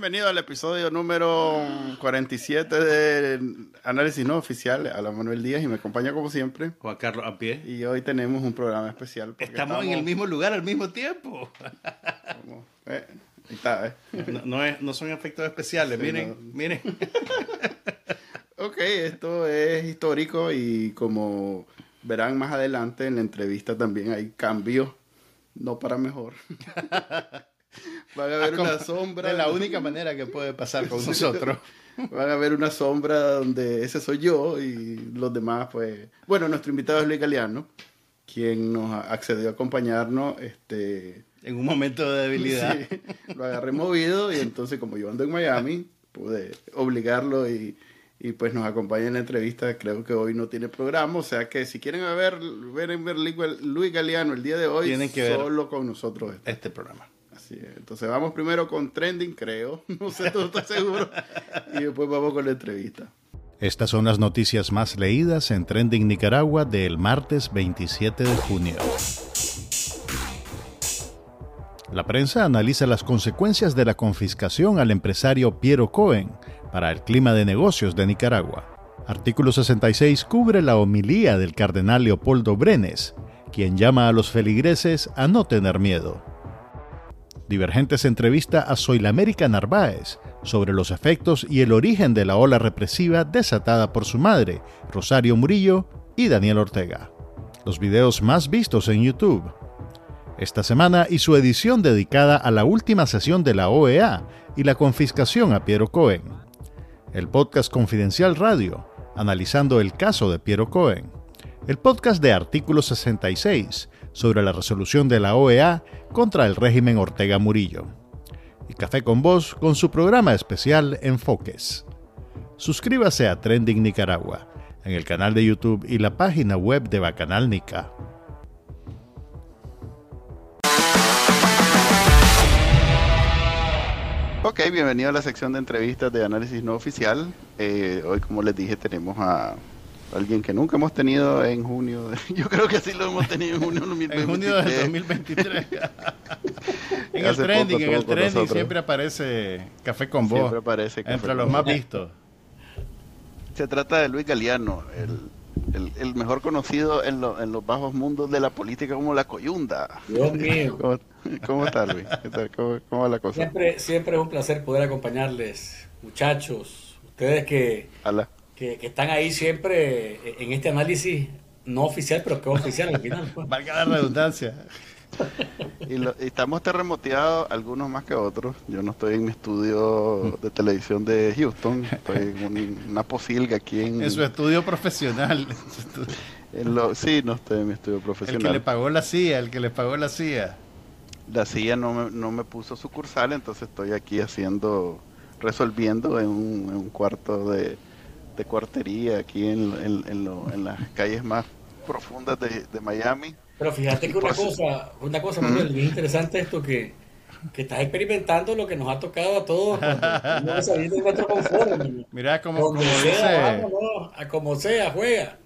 Bienvenido al episodio número 47 de Análisis No Oficial. A la Manuel Díaz y me acompaña como siempre. Juan Carlos a pie. Y hoy tenemos un programa especial. Estamos, en el mismo lugar al mismo tiempo. eh, ahí está, ¿eh? No, es, no, son efectos especiales, miren, miren. ok, esto es histórico y como verán más adelante en la entrevista también hay cambios, no para mejor. Van a ver una sombra. De la única manera que puede pasar con nosotros. Van a ver una sombra donde ese soy yo y los demás, pues. Bueno, nuestro invitado es Luis Galeano, quien nos accedió a acompañarnos. Este, en un momento de debilidad. Sí, lo agarré movido y entonces, como yo ando en Miami, pude obligarlo y, y pues nos acompaña en la entrevista. Creo que hoy no tiene programa, o sea que si quieren ver, ver, ver Luis Galeano el día de hoy, Tienen que solo con nosotros este, este programa. Entonces vamos primero con trending, creo. No sé, tú estás seguro. y después vamos con la entrevista. Estas son las noticias más leídas en Trending Nicaragua del martes 27 de junio. La prensa analiza las consecuencias de la confiscación al empresario Piero Cohen para el clima de negocios de Nicaragua. Artículo 66 cubre la homilía del cardenal Leopoldo Brenes, quien llama a los feligreses a no tener miedo. Divergentes entrevista a Soylamérica Narváez sobre los efectos y el origen de la ola represiva desatada por su madre, Rosario Murillo y Daniel Ortega. Los videos más vistos en YouTube. Esta semana y su edición dedicada a la última sesión de la OEA y la confiscación a Piero Cohen. El podcast Confidencial Radio, analizando el caso de Piero Cohen. El podcast de Artículo 66, sobre la resolución de la OEA contra el régimen Ortega Murillo. Y Café con Voz con su programa especial Enfoques. Suscríbase a Trending Nicaragua en el canal de YouTube y la página web de Bacanal Nica. Ok, bienvenido a la sección de entrevistas de análisis no oficial. Eh, hoy, como les dije, tenemos a alguien que nunca hemos tenido en junio. Yo creo que sí lo hemos tenido en junio 2023. En junio del 2023. en el trending, en el trending siempre aparece Café con Voz. Siempre aparece Café Entre los más vistos. Se trata de Luis Galeano, el, el, mejor conocido en, en, los bajos mundos de la política como la coyunda. Dios mío. ¿Cómo, cómo está Luis? ¿Cómo, ¿Cómo, va la cosa? Siempre, siempre es un placer poder acompañarles, muchachos. Ustedes que que, están ahí siempre eh, en este análisis no oficial, pero que oficial al final. Pues. Valga la redundancia. y, estamos terremoteados, algunos más que otros. Yo no estoy en mi estudio de televisión de Houston, estoy en una posilga aquí en... En su estudio profesional. sí, no estoy en mi estudio profesional. El que le pagó la CIA, el que le pagó la CIA. La CIA no me, no me puso sucursal, entonces estoy aquí haciendo, resolviendo en un cuarto de de cuartería aquí en, en, las calles más profundas de, Miami. Pero fíjate que una cosa, una cosa muy interesante esto que, que estás experimentando lo que nos ha tocado a todos no salir de nuestro confort. Mira, como, como dice... a como sea, juega.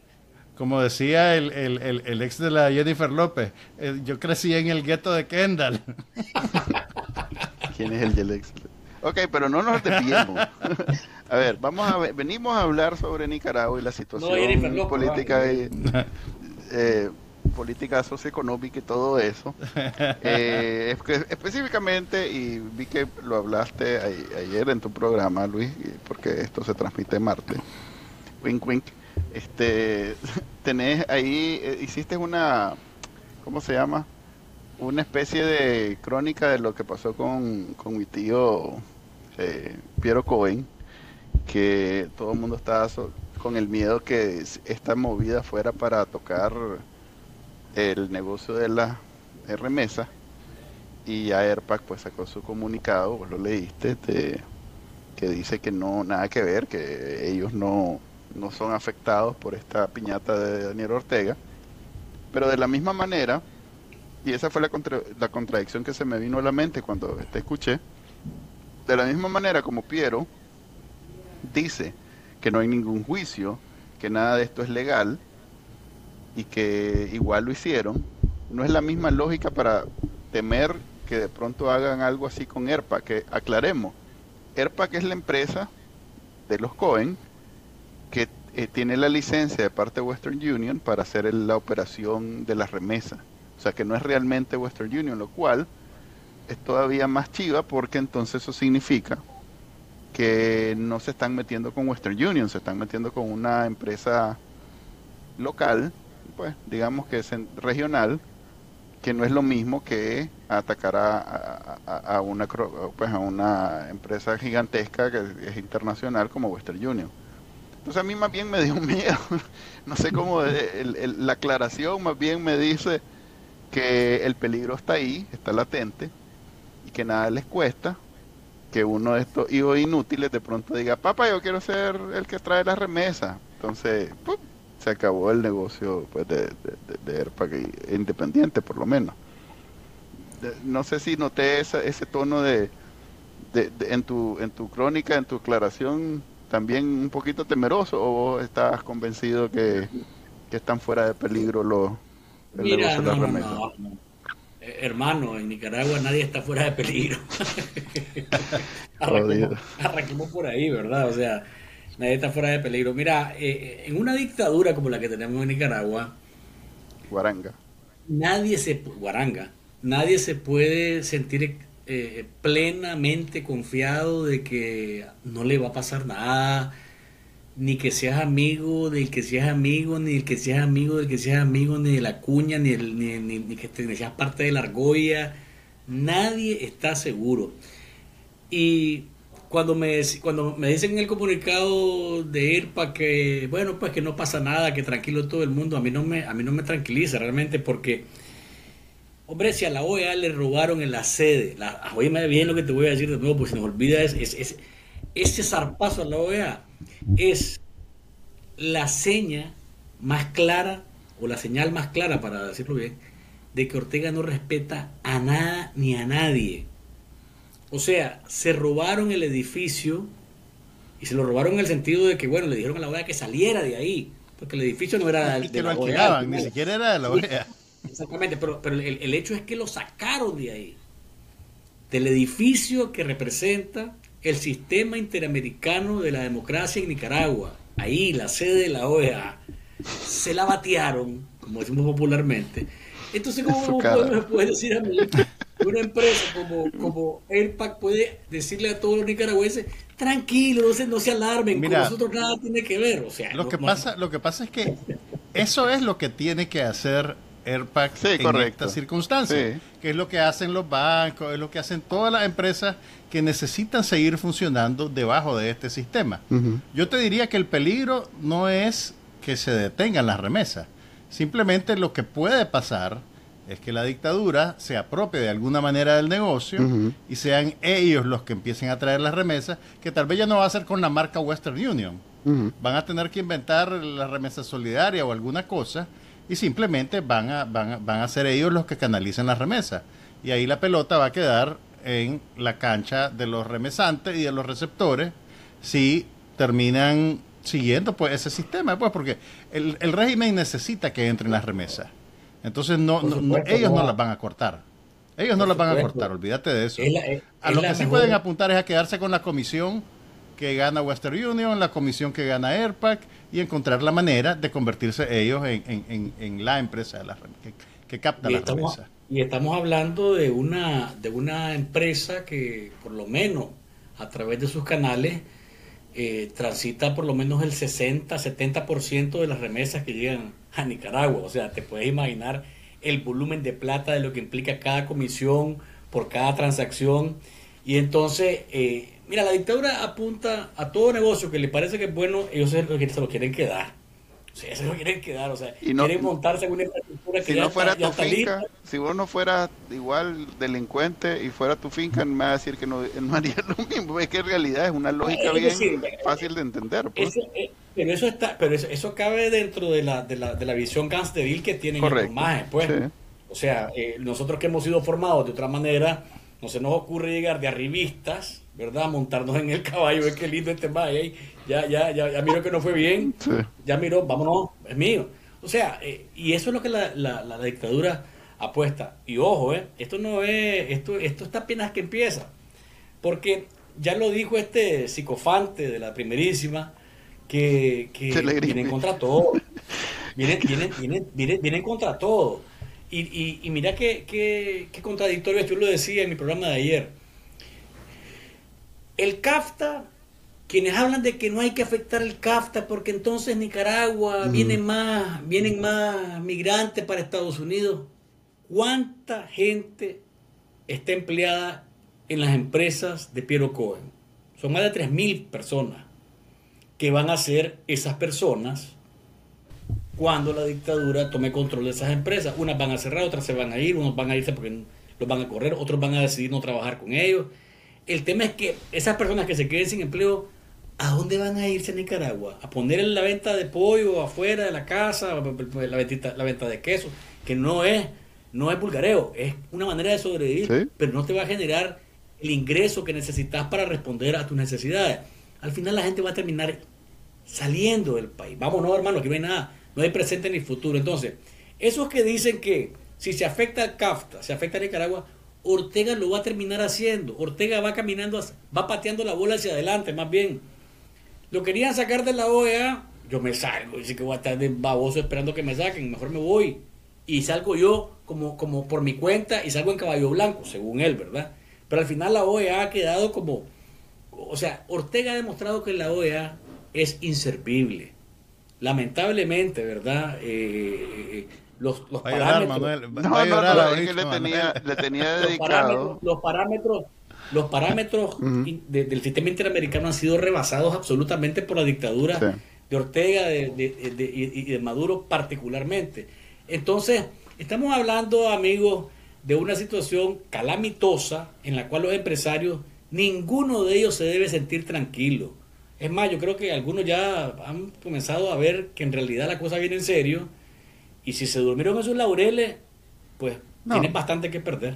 Como decía el, el, el, ex de la Jennifer López, eh, yo crecí en el gueto de Kendall. ¿Quién es el ex? Ok, pero no nos desviemos. A ver, vamos a venimos a hablar sobre Nicaragua y la situación política y, eh, política socioeconómica y todo eso. Eh, específicamente, y vi que lo hablaste ayer en tu programa, Luis, porque esto se transmite martes. Wink, wink. Este, tenés ahí, eh, hiciste una, ¿cómo se llama? Una especie de crónica de lo que pasó con, con mi tío eh, Piero Cohen que todo el mundo estaba con el miedo que esta movida fuera para tocar el negocio de la remesa. Y ya AirPack pues sacó su comunicado, vos lo leíste, que dice que no, nada que ver, que ellos no, no son afectados por esta piñata de Daniel Ortega, pero de la misma manera, y esa fue la, la contradicción que se me vino a la mente cuando te escuché, de la misma manera como Piero dice que no hay ningún juicio, que nada de esto es legal y que igual lo hicieron, no es la misma lógica para temer que de pronto hagan algo así con ERPA, que aclaremos, AirPack es la empresa de los Cohen que eh, tiene la licencia de parte de Western Union para hacer la operación de la remesa. O sea que no es realmente Western Union, lo cual es todavía más chiva porque entonces eso significa que no se están metiendo con Western Union, se están metiendo con una empresa local, pues digamos que es regional, que no es lo mismo que atacar a, a, una pues a una empresa gigantesca que es internacional como Western Union. Entonces a mí más bien me dio miedo, no sé cómo, la aclaración más bien me dice que el peligro está ahí, está latente, que nada les cuesta, que uno de estos hijos inútiles de pronto diga, papá, yo quiero ser el que trae la remesa. Entonces, se acabó el negocio pues, de, de, de, independiente, por lo menos. no sé si noté ese tono de, en, tu, en tu crónica, en tu aclaración, también un poquito temeroso, o vos estás convencido que, están fuera de peligro los, el negocio de la remesa. Eh, hermano, en Nicaragua nadie está fuera de peligro. arranquemos, por ahí, ¿verdad? O sea, nadie está fuera de peligro. Mira, eh, eh, en una dictadura como la que tenemos en Nicaragua, Guaranga. Nadie se Guaranga, nadie se puede sentir plenamente confiado de que no le va a pasar nada, ni que seas amigo del que seas amigo, ni el que seas amigo del que seas amigo, ni de la cuña, ni, el, ni, ni, que seas parte de la argolla. Nadie está seguro. Y cuando me, cuando me dicen en el comunicado de IRPA que, bueno, pues que no pasa nada, que tranquilo todo el mundo, a mí no me, a mí no me tranquiliza realmente porque, hombre, si a la OEA le robaron en la sede, la, oíme bien lo que te voy a decir de nuevo, pues si nos olvida es, es, ese zarpazo a la OEA es la seña más clara, o la señal más clara, para decirlo bien, de que Ortega no respeta a nada ni a nadie. O sea, se robaron el edificio y se lo robaron en el sentido de que, bueno, le dijeron a la OEA que saliera de ahí, porque el edificio no era de, la OEA. ni siquiera era de la OEA. Exactamente, pero, pero el, el hecho es que lo sacaron de ahí, del edificio que representa el sistema interamericano de la democracia en Nicaragua, ahí la sede de la OEA, se la batearon, como decimos popularmente. Entonces, ¿cómo me puede decir a mí una empresa como, como AirPac puede decirle a todos los nicaragüenses, tranquilo, no se, no se alarmen, con nosotros nada tiene que ver? O sea, lo, que pasa, lo que pasa es que eso es lo que tiene que hacer AirPack en estas circunstancias, que es lo que hacen los bancos, es lo que hacen todas las empresas que necesitan seguir funcionando debajo de este sistema. Yo te diría que el peligro no es que se detengan las remesas, simplemente lo que puede pasar es que la dictadura se apropie de alguna manera del negocio y sean ellos los que empiecen a traer las remesas, que tal vez ya no va a ser con la marca Western Union. Van a tener que inventar la remesa solidaria o alguna cosa y simplemente van a, van van a ser ellos los que canalicen las remesas. Y ahí la pelota va a quedar en la cancha de los remesantes y de los receptores si terminan siguiendo pues ese sistema, pues porque el, régimen necesita que entren las remesas. Entonces no, ellos no. las van a cortar. Ellos no las van a cortar, olvídate de eso. a lo que sí pueden apuntar es a quedarse con la comisión que gana Western Union, la comisión que gana AirPack y encontrar la manera de convertirse ellos en, la empresa de la, que, que capta la remesa. Y estamos hablando de una, de una empresa que por lo menos a través de sus canales eh, transita por lo menos el 60-70% de las remesas que llegan a Nicaragua. O sea, te puedes imaginar el volumen de plata de lo que implica cada comisión por cada transacción. Y entonces, eh, mira, la dictadura apunta a todo negocio que le parece que es bueno, ellos se lo quieren quedar. O sea, eso no quieren quedar, o sea, quieren montarse en una infraestructura que si no fuera tu finca, Si vos no fueras igual delincuente y fuera tu finca, me va a decir que no, no haría lo mismo. Es que en realidad es una lógica bien fácil de entender. Pues. Eh, pero eso está, pero eso, cabe dentro de la, de la, de la visión gangsteril que tienen los más, pues. O sea, eh, nosotros que hemos sido formados de otra manera, no se nos ocurre llegar de arribistas, ¿verdad? Montarnos en el caballo, es que lindo este maje, ya, ya, ya, ya miró que no fue bien, ya miró, vámonos, es mío. O sea, eh, y eso es lo que la, la, dictadura apuesta. Y ojo, eh, esto no es, esto, esto está apenas que empieza. Porque ya lo dijo este psicofante de la primerísima, que, que vienen contra todo. Vienen, vienen, vienen, vienen, contra todo. Y, y, y mira qué, qué, qué contradictorio, yo lo decía en mi programa de ayer. El CAFTA quienes hablan de que no hay que afectar el CAFTA porque entonces Nicaragua vienen más, vienen más migrantes para Estados Unidos. ¿Cuánta gente está empleada en las empresas de Piero Cohen? Son más de 3.000 personas que van a ser esas personas cuando la dictadura tome control de esas empresas. Unas van a cerrar, otras se van a ir, unos van a irse porque los van a correr, otros van a decidir no trabajar con ellos. El tema es que esas personas que se queden sin empleo ¿A dónde van a irse a Nicaragua? ¿A poner en la venta de pollo afuera de la casa, la, ventita, la venta de queso? Que no es, no es pulgareo, es una manera de sobrevivir, pero no te va a generar el ingreso que necesitas para responder a tus necesidades. Al final la gente va a terminar saliendo del país. Vamos, no, hermano, aquí no hay nada, no hay presente ni futuro. Entonces, esos que dicen que si se afecta a CAFTA, se afecta a Nicaragua, Ortega lo va a terminar haciendo. Ortega va caminando, va pateando la bola hacia adelante, más bien lo querían sacar de la OEA, yo me salgo. Dice que voy a estar de baboso esperando que me saquen. Mejor me voy. Y salgo yo como, como por mi cuenta y salgo en caballo blanco, según él, ¿verdad? Pero al final la OEA ha quedado como... O sea, Ortega ha demostrado que la OEA es inservible. Lamentablemente, ¿verdad? Eh, los, los parámetros... no, no, no, es que le tenía, le tenía dedicado... los parámetros los parámetros del sistema interamericano han sido rebasados absolutamente por la dictadura de Ortega y de Maduro particularmente. Entonces, estamos hablando, amigos, de una situación calamitosa en la cual los empresarios, ninguno de ellos se debe sentir tranquilo. Es más, yo creo que algunos ya han comenzado a ver que en realidad la cosa viene en serio y si se durmieron esos laureles, pues tienen bastante que perder.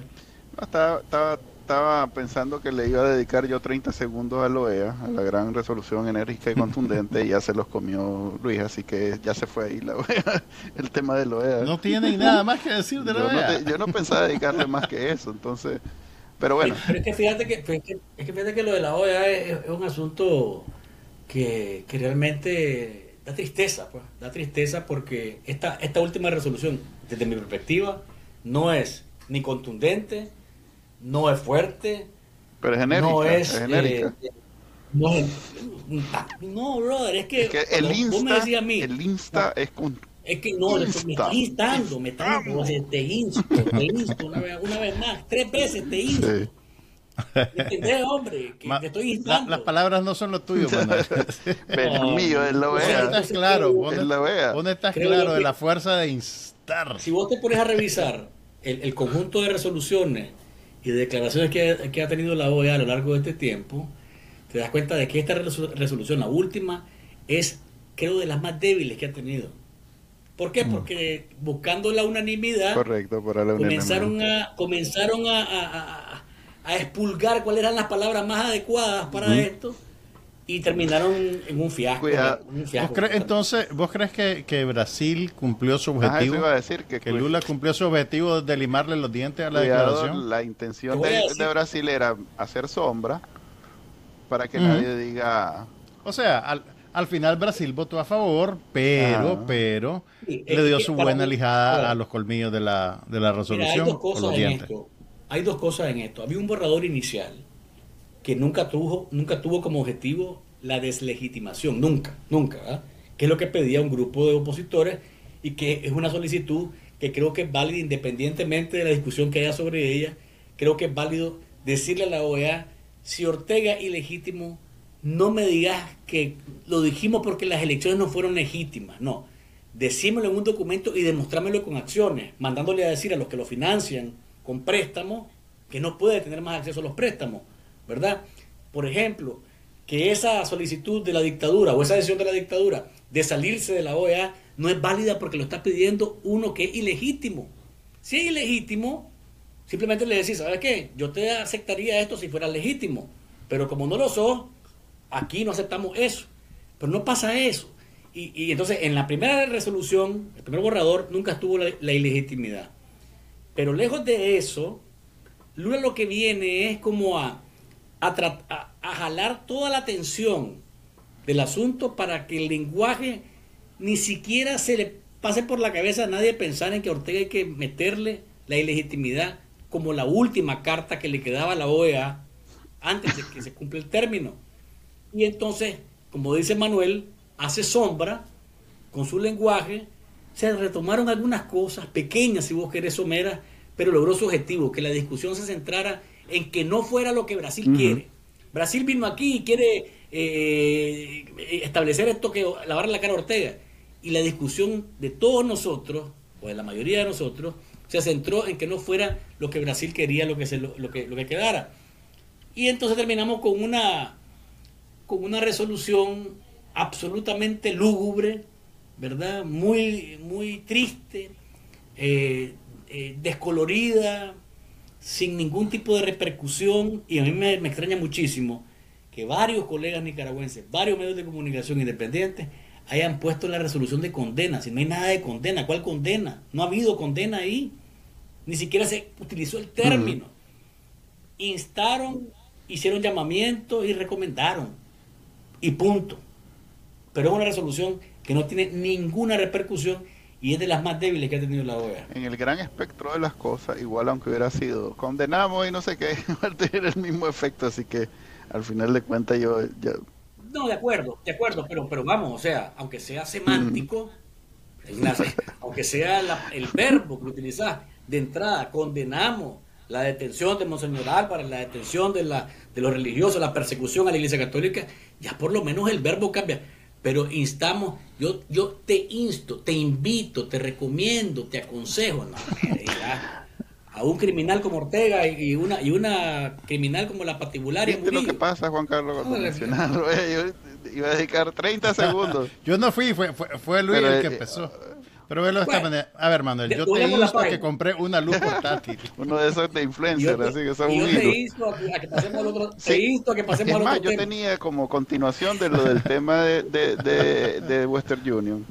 No, está, estaba pensando que le iba a dedicar yo 30 segundos a la OEA, a la gran resolución enérgica y contundente, y ya se los comió Luis, así que ya se fue ahí la OEA, el tema de la OEA. No tiene nada más que decir de la OEA. yo no pensaba dedicarle más que eso, entonces, pero bueno. Pero es que fíjate que, es que, fíjate que lo de la OEA es, un asunto que, que, realmente da tristeza, pues, da tristeza porque esta, esta última resolución, desde mi perspectiva, no es ni contundente, no es fuerte. Pero es genérica. No es, genérica. Eh, no, no, brother, es que, el, insta, me a mí, el Insta es con es que no, me está instando, me está te insto, te insto una vez, una vez más, tres veces te insto. Sí. ¿Entendés, hombre? Que te estoy instando. las palabras no son lo tuyo, Pero el mío es la OEA. estás claro, vos, estás claro de la fuerza de instar. Si vos te pones a revisar el, el conjunto de resoluciones y de declaraciones que, ha tenido la OEA a lo largo de este tiempo, te das cuenta de que esta resolución, la última, es creo de las más débiles que ha tenido. ¿Por qué? Mm. Porque buscando la unanimidad, Correcto, comenzaron, a, comenzaron a, a, expulgar cuáles eran las palabras más adecuadas para esto y terminaron en un fiasco. entonces, ¿vos crees que, Brasil cumplió su objetivo? iba a decir que, Lula cumplió su objetivo de limarle los dientes a la declaración. La intención de, Brasil era hacer sombra para que nadie diga. O sea, al, final Brasil votó a favor, pero, pero le dio su buena lijada a los colmillos de la, de la resolución. hay, dos cosas en esto. hay dos cosas en esto. Había un borrador inicial que nunca tuvo, nunca tuvo como objetivo la deslegitimación, nunca, nunca, que es lo que pedía un grupo de opositores y que es una solicitud que creo que es válida independientemente de la discusión que haya sobre ella, creo que es válido decirle a la OEA, si Ortega ilegítimo, no me digas que lo dijimos porque las elecciones no fueron legítimas, no, decímelo en un documento y demostrámelo con acciones, mandándole a decir a los que lo financian con préstamos que no puede tener más acceso a los préstamos ¿verdad? Por ejemplo, que esa solicitud de la dictadura o esa decisión de la dictadura de salirse de la OEA no es válida porque lo está pidiendo uno que es ilegítimo. Si es ilegítimo, simplemente le decís, ¿sabes qué? Yo te aceptaría esto si fuera legítimo, pero como no lo sos, aquí no aceptamos eso. Pero no pasa eso. Y, entonces en la primera resolución, el primer borrador, nunca estuvo la, la ilegitimidad. Pero lejos de eso, Lula lo que viene es como a a, jalar toda la atención del asunto para que el lenguaje ni siquiera se le pase por la cabeza a nadie pensar en que Ortega hay que meterle la ilegitimidad como la última carta que le quedaba a la OEA antes de que se cumpla el término. Y entonces, como dice Manuel, hace sombra con su lenguaje, se retomaron algunas cosas pequeñas, si vos querés, someras, pero logró su objetivo, que la discusión se centrara en que no fuera lo que Brasil quiere. Brasil vino aquí y quiere eh, establecer esto que lavar la cara a Ortega. Y la discusión de todos nosotros, o de la mayoría de nosotros, se centró en que no fuera lo que Brasil quería, lo que, se, lo, que, lo que quedara. Y entonces terminamos con una, con una resolución absolutamente lúgubre, ¿verdad? Muy, muy triste, eh, eh, descolorida, sin ningún tipo de repercusión. Y a mí me, me extraña muchísimo que varios colegas nicaragüenses, varios medios de comunicación independientes, hayan puesto la resolución de condena. Si no hay nada de condena, ¿cuál condena? No ha habido condena ahí. Ni siquiera se utilizó el término. Instaron, hicieron llamamientos y recomendaron. Y punto. Pero es una resolución que no tiene ninguna repercusión y es de las más débiles que ha tenido la OEA. En el gran espectro de las cosas, igual aunque hubiera sido condenamos y no sé qué, va a tener el mismo efecto, así que al final de cuentas yo no, de acuerdo, de acuerdo, pero, pero vamos, o sea, aunque sea semántico, aunque sea el verbo que utilizás, de entrada condenamos la detención de Monseñor Álvarez, la detención de, la, de los religiosos, la persecución a la Iglesia Católica, ya por lo menos el verbo cambia. Pero instamos, yo, yo te insto, te invito, te recomiendo, te aconsejo. No, a un criminal como Ortega y una y una criminal como la patibularia. ¿Viste lo que pasa, Juan Carlos, cuando mencionaron? Yo iba a dedicar 30 segundos. yo no fui, fue, fue, Luis el que eh, empezó. Pero velo de esta manera. A ver, Manuel, yo te insto a que compré una luz portátil. Uno de esos de influencer, así que son un Yo te insto a que pasemos al otro. Te insto a que pasemos al otro. Más, yo tenía como continuación de lo del tema de, de, de, de Western Union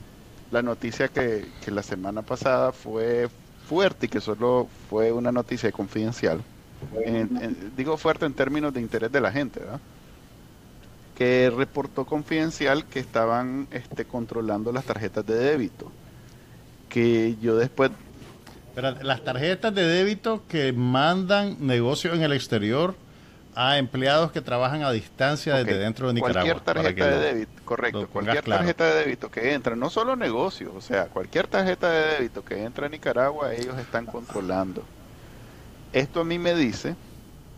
la noticia que, que la semana pasada fue fuerte y que solo fue una noticia confidencial, digo fuerte en términos de interés de la gente, que reportó confidencial que estaban este, controlando las tarjetas de débito. Que yo después... Pero las tarjetas de débito que mandan negocios en el exterior a empleados que trabajan a distancia desde dentro de Nicaragua. Cualquier tarjeta de débito, correcto, cualquier tarjeta de débito que entra, no solo negocios, o sea, cualquier tarjeta de débito que entra a Nicaragua, ellos están controlando. Esto a mí me dice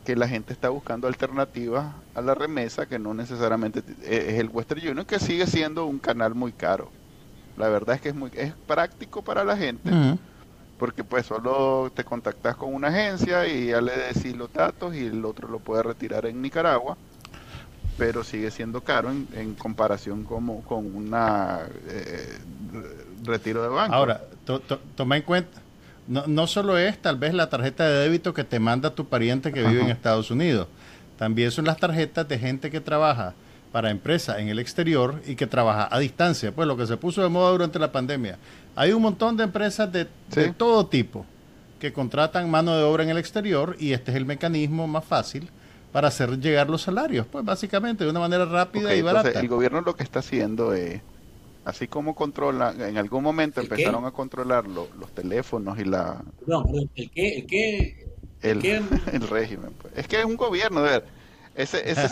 que la gente está buscando alternativas a la remesa que no necesariamente es el Western Union, que sigue siendo un canal muy caro. La verdad es que es muy es práctico para la gente porque pues solo te contactas con una agencia y ya le decís los datos y el otro lo puede retirar en Nicaragua, pero sigue siendo caro en, comparación como, con una eh, retiro de banco. Ahora, toma en cuenta, no, no solo es tal vez la tarjeta de débito que te manda tu pariente que vive en Estados Unidos, también son las tarjetas de gente que trabaja para empresas en el exterior y que trabaja a distancia, pues lo que se puso de moda durante la pandemia. Hay un montón de empresas de, todo tipo que contratan mano de obra en el exterior y este es el mecanismo más fácil para hacer llegar los salarios, pues básicamente de una manera rápida y barata. el gobierno lo que está haciendo es, así como controla, en algún momento empezaron a controlar los teléfonos y la... No, el qué, el qué, el, el, régimen. Pues. Es que es un gobierno, de ver, ese, ese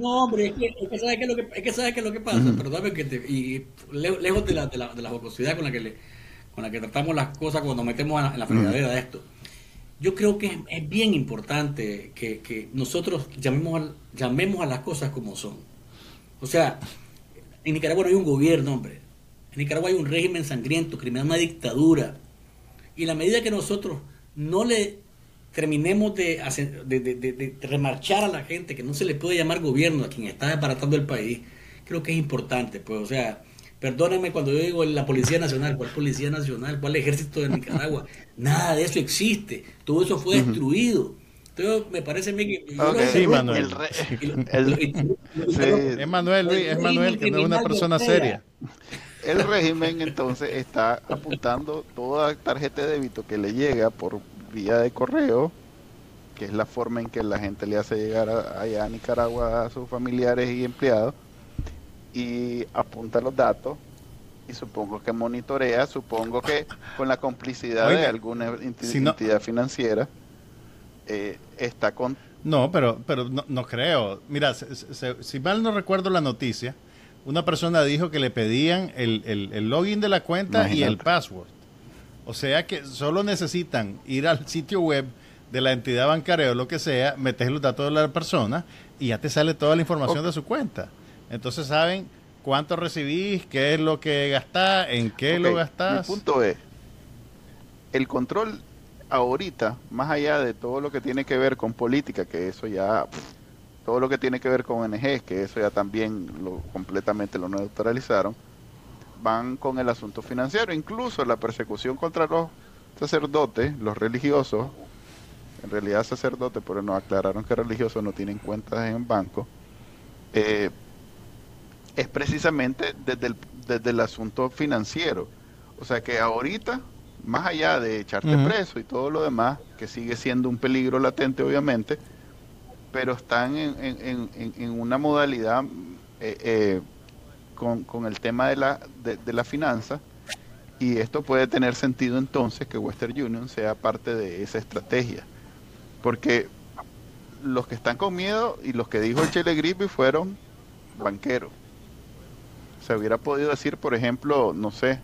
no, hombre, es que, es que sabes qué es lo que, es que, sabes qué es lo que pasa, perdóname que te, y lejos de la, de la, de la jocosidad con la que le, con la que tratamos las cosas cuando metemos en la fregadera de esto. Yo creo que es, bien importante que, que, nosotros llamemos a, llamemos a las cosas como son. O sea, en Nicaragua no hay un gobierno, hombre. En Nicaragua hay un régimen sangriento, criminal, una dictadura. Y en la medida que nosotros no le terminemos de, de, de, remarchar a la gente, que no se le puede llamar gobierno a quien está desbaratando el país, creo que es importante. Pues, o sea, perdóname cuando yo digo la Policía Nacional, ¿cuál Policía Nacional? ¿Cuál Ejército de Nicaragua? Nada de eso existe. Todo eso fue destruido. Entonces, me parece a mí que... sí, Manuel. Es Manuel, Luis, es Manuel, que no es una persona seria. El régimen entonces está apuntando toda tarjeta de débito que le llega por vía de correo que es la forma en que la gente le hace llegar allá a Nicaragua a sus familiares y empleados, y apunta los datos y supongo que monitorea, supongo que con la complicidad de alguna entidad financiera eh, está con... No, pero, pero no, creo. Mira, si mal no recuerdo la noticia, una persona dijo que le pedían el, el, login de la cuenta y el password. O sea que solo necesitan ir al sitio web de la entidad bancaria o lo que sea, metes los datos de la persona y ya te sale toda la información de su cuenta. Entonces saben cuánto recibís, qué es lo que gastás, en qué lo gastás. Mi punto es, el control ahorita, más allá de todo lo que tiene que ver con política, que eso ya, todo lo que tiene que ver con ONG, que eso ya también lo completamente lo neutralizaron, van con el asunto financiero, incluso la persecución contra los sacerdotes, los religiosos, en realidad sacerdotes, pero nos aclararon que religiosos no tienen cuentas en banco, eh, es precisamente desde el, desde el asunto financiero. O sea que ahorita, más allá de echarte preso y todo lo demás, que sigue siendo un peligro latente obviamente, pero están en, en, una modalidad eh, eh, con, con, el tema de la, de, la finanza y esto puede tener sentido entonces que Western Union sea parte de esa estrategia. Porque los que están con miedo y los que dijo el Chile Grippy fueron banqueros se hubiera podido decir, por ejemplo, no sé,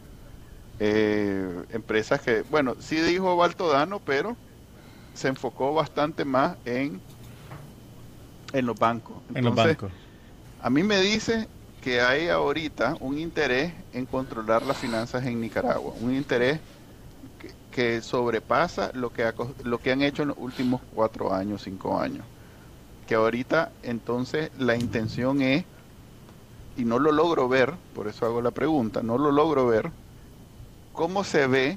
eh, empresas que, bueno, sí dijo Baltodano, pero se enfocó bastante más en, en los bancos. en los bancos. A mí me dice que hay ahorita un interés en controlar las finanzas en Nicaragua, un interés que, sobrepasa lo que, lo que han hecho en los últimos cuatro años, cinco años. Que ahorita entonces la intención es y no lo logro ver, por eso hago la pregunta, no lo logro ver, cómo se ve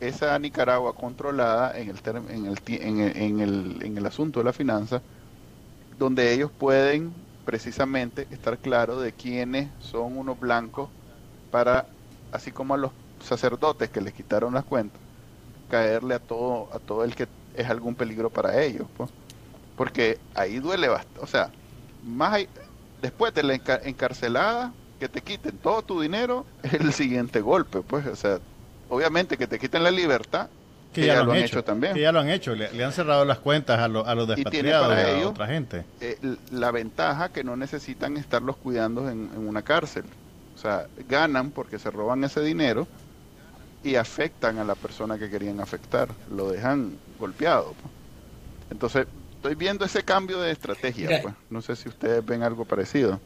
esa Nicaragua controlada en el, en el, en el, en el asunto de la finanza, donde ellos pueden precisamente estar claros de quiénes son unos blancos para, así como a los sacerdotes que les quitaron las cuentas, caerle a todo, a todo el que es algún peligro para ellos. Pues. Porque ahí duele bastante. O sea, más hay, después de la encarcelada, que te quiten todo tu dinero, es el siguiente golpe, pues, o sea, obviamente que te quiten la libertad, que, ya, lo han hecho, también. Que ya lo han hecho, le, han cerrado las cuentas a, a los despatriados y, a otra gente. Eh, la ventaja que no necesitan estarlos cuidando en, una cárcel. O sea, ganan porque se roban ese dinero y afectan a la persona que querían afectar, lo dejan golpeado. Pues. Entonces, estoy viendo ese cambio de estrategia. pues. No sé si ustedes ven algo parecido.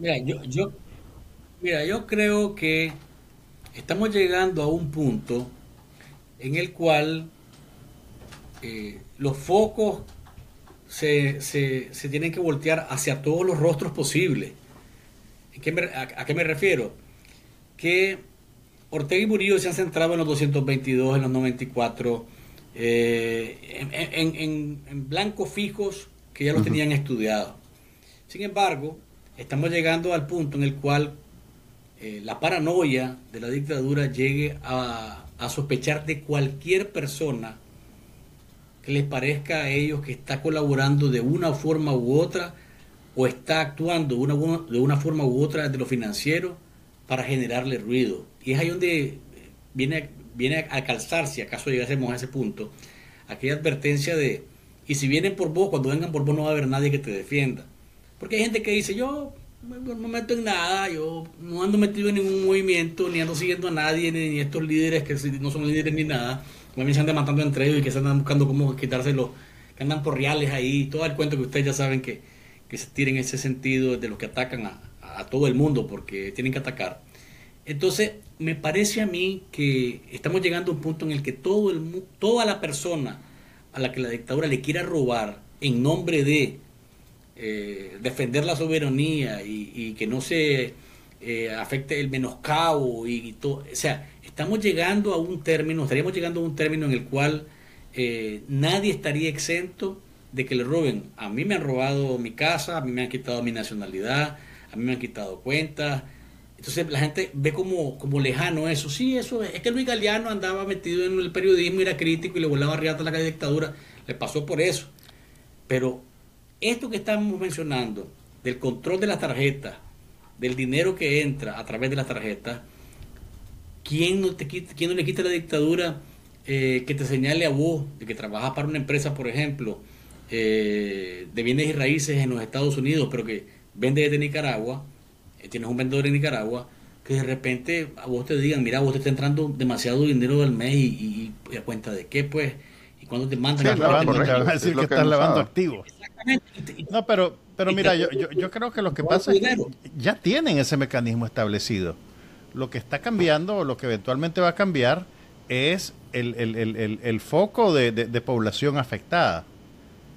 Mira, yo, yo, mira, yo creo que estamos llegando a un punto en el cual eh, los focos se, se, se, tienen que voltear hacia todos los rostros posibles. a, qué me refiero? Que Ortega y Murillo se han centrado en los 222, en los 94 eh, en, blancos fijos que ya lo tenían estudiado. Sin embargo, estamos llegando al punto en el cual eh, la paranoia de la dictadura llegue a, sospechar de cualquier persona que les parezca a ellos que está colaborando de una forma u otra o está actuando de una, forma u otra de lo financiero para generarle ruido. Y es ahí donde viene viene a, calzar, si acaso llegásemos a ese punto, aquella advertencia de, y si vienen por vos, cuando vengan por vos no va a haber nadie que te defienda. Porque hay gente que dice, yo no me meto en nada, yo no ando metido en ningún movimiento, ni ando siguiendo a nadie, ni, estos líderes que no son líderes ni nada, también se andan matando entre ellos y que se andan buscando cómo quitárselo, que andan por reales ahí, todo el cuento que ustedes ya saben que, que se tiren ese sentido de los que atacan a, a todo el mundo porque tienen que atacar. Entonces, me parece a mí que estamos llegando a un punto en el que todo el, toda la persona a la que la dictadura le quiera robar en nombre de eh, defender la soberanía y, que no se eh, afecte el menoscabo y, todo, o sea, estamos llegando a un término, estaríamos llegando a un término en el cual eh, nadie estaría exento de que le roben. A mí me han robado mi casa, a mí me han quitado mi nacionalidad, a mí me han quitado cuentas, entonces la gente ve como, como lejano eso. Sí, eso es. que Luis Galeano andaba metido en el periodismo, era crítico y le volaba riata a la dictadura. Le pasó por eso. Pero esto que estamos mencionando, del control de las tarjetas, del dinero que entra a través de las tarjetas, ¿quién no, te quién no le quita la dictadura eh, que te señale a vos de que trabajas para una empresa, por ejemplo, eh, de bienes y raíces en los Estados Unidos, pero que vende desde Nicaragua, eh, tienes un vendedor en Nicaragua, que de repente a vos te digan, mira, vos te está entrando demasiado dinero del mes y, a cuenta de qué, pues, y cuando te mandan a lavando, te van a decir que, estás lavando activos. No, pero, pero mira, yo, yo, yo creo que lo que pasa es que ya tienen ese mecanismo establecido. Lo que está cambiando, o lo que eventualmente va a cambiar, es el, el, el, el foco de, de, población afectada.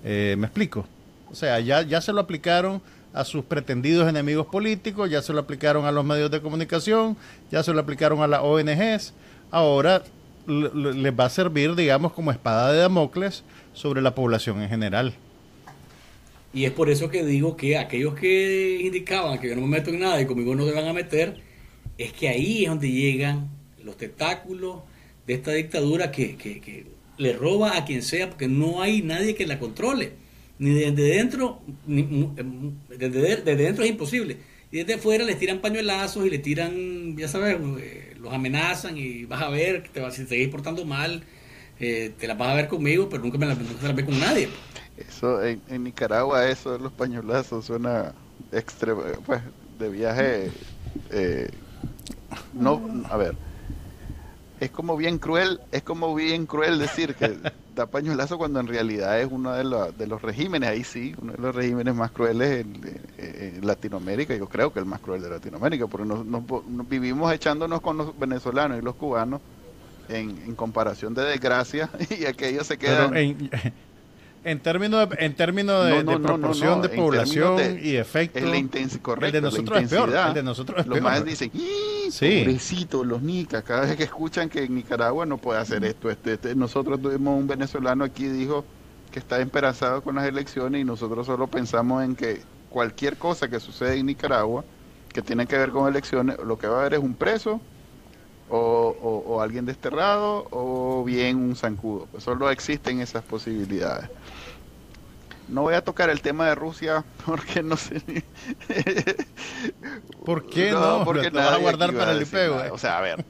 Eh, ¿Me explico? O sea, ya, ya se lo aplicaron a sus pretendidos enemigos políticos, ya se lo aplicaron a los medios de comunicación, ya se lo aplicaron a las ONGs, ahora les va a servir, digamos, como espada de Damocles sobre la población en general. Y es por eso que digo que aquellos que indicaban que yo no me meto en nada y conmigo no se van a meter, es que ahí es donde llegan los tentáculos de esta dictadura que, que le roba a quien sea porque no hay nadie que la controle ni desde dentro, em, desde, dentro es imposible. Y desde afuera les tiran pañuelazos y le tiran, ya sabes, eh, los amenazan y vas a ver, que te vas, si te seguís portando mal, eh, te la vas a ver conmigo, pero nunca me la, nunca ves con nadie. Eso, en, Nicaragua eso de los pañuelazos suena extremo, pues de viaje, eh, no, a ver, es como bien cruel, es como bien cruel decir que da pañuelazo cuando en realidad es uno de, los, de los regímenes, ahí sí, uno de los regímenes más crueles en, Latinoamérica, yo creo que el más cruel de Latinoamérica, porque nos, vivimos echándonos con los venezolanos y los cubanos en, comparación de desgracia y aquellos se quedan... En términos de, en términos de, proporción de población y efecto, el, de nosotros es peor. El de nosotros es los más dicen, sí. pobrecito, los nicas, cada vez que escuchan que en Nicaragua no puede hacer esto. Este, este, nosotros tuvimos un venezolano aquí, dijo que está esperanzado con las elecciones y nosotros solo pensamos en que cualquier cosa que sucede en Nicaragua que tiene que ver con elecciones, lo que va a haber es un preso o, o, alguien desterrado o bien un zancudo. Pues solo existen esas posibilidades. No voy a tocar el tema de Rusia porque no sé. ¿Por qué no? Porque lo vas a guardar para el IPEO. O sea, a ver.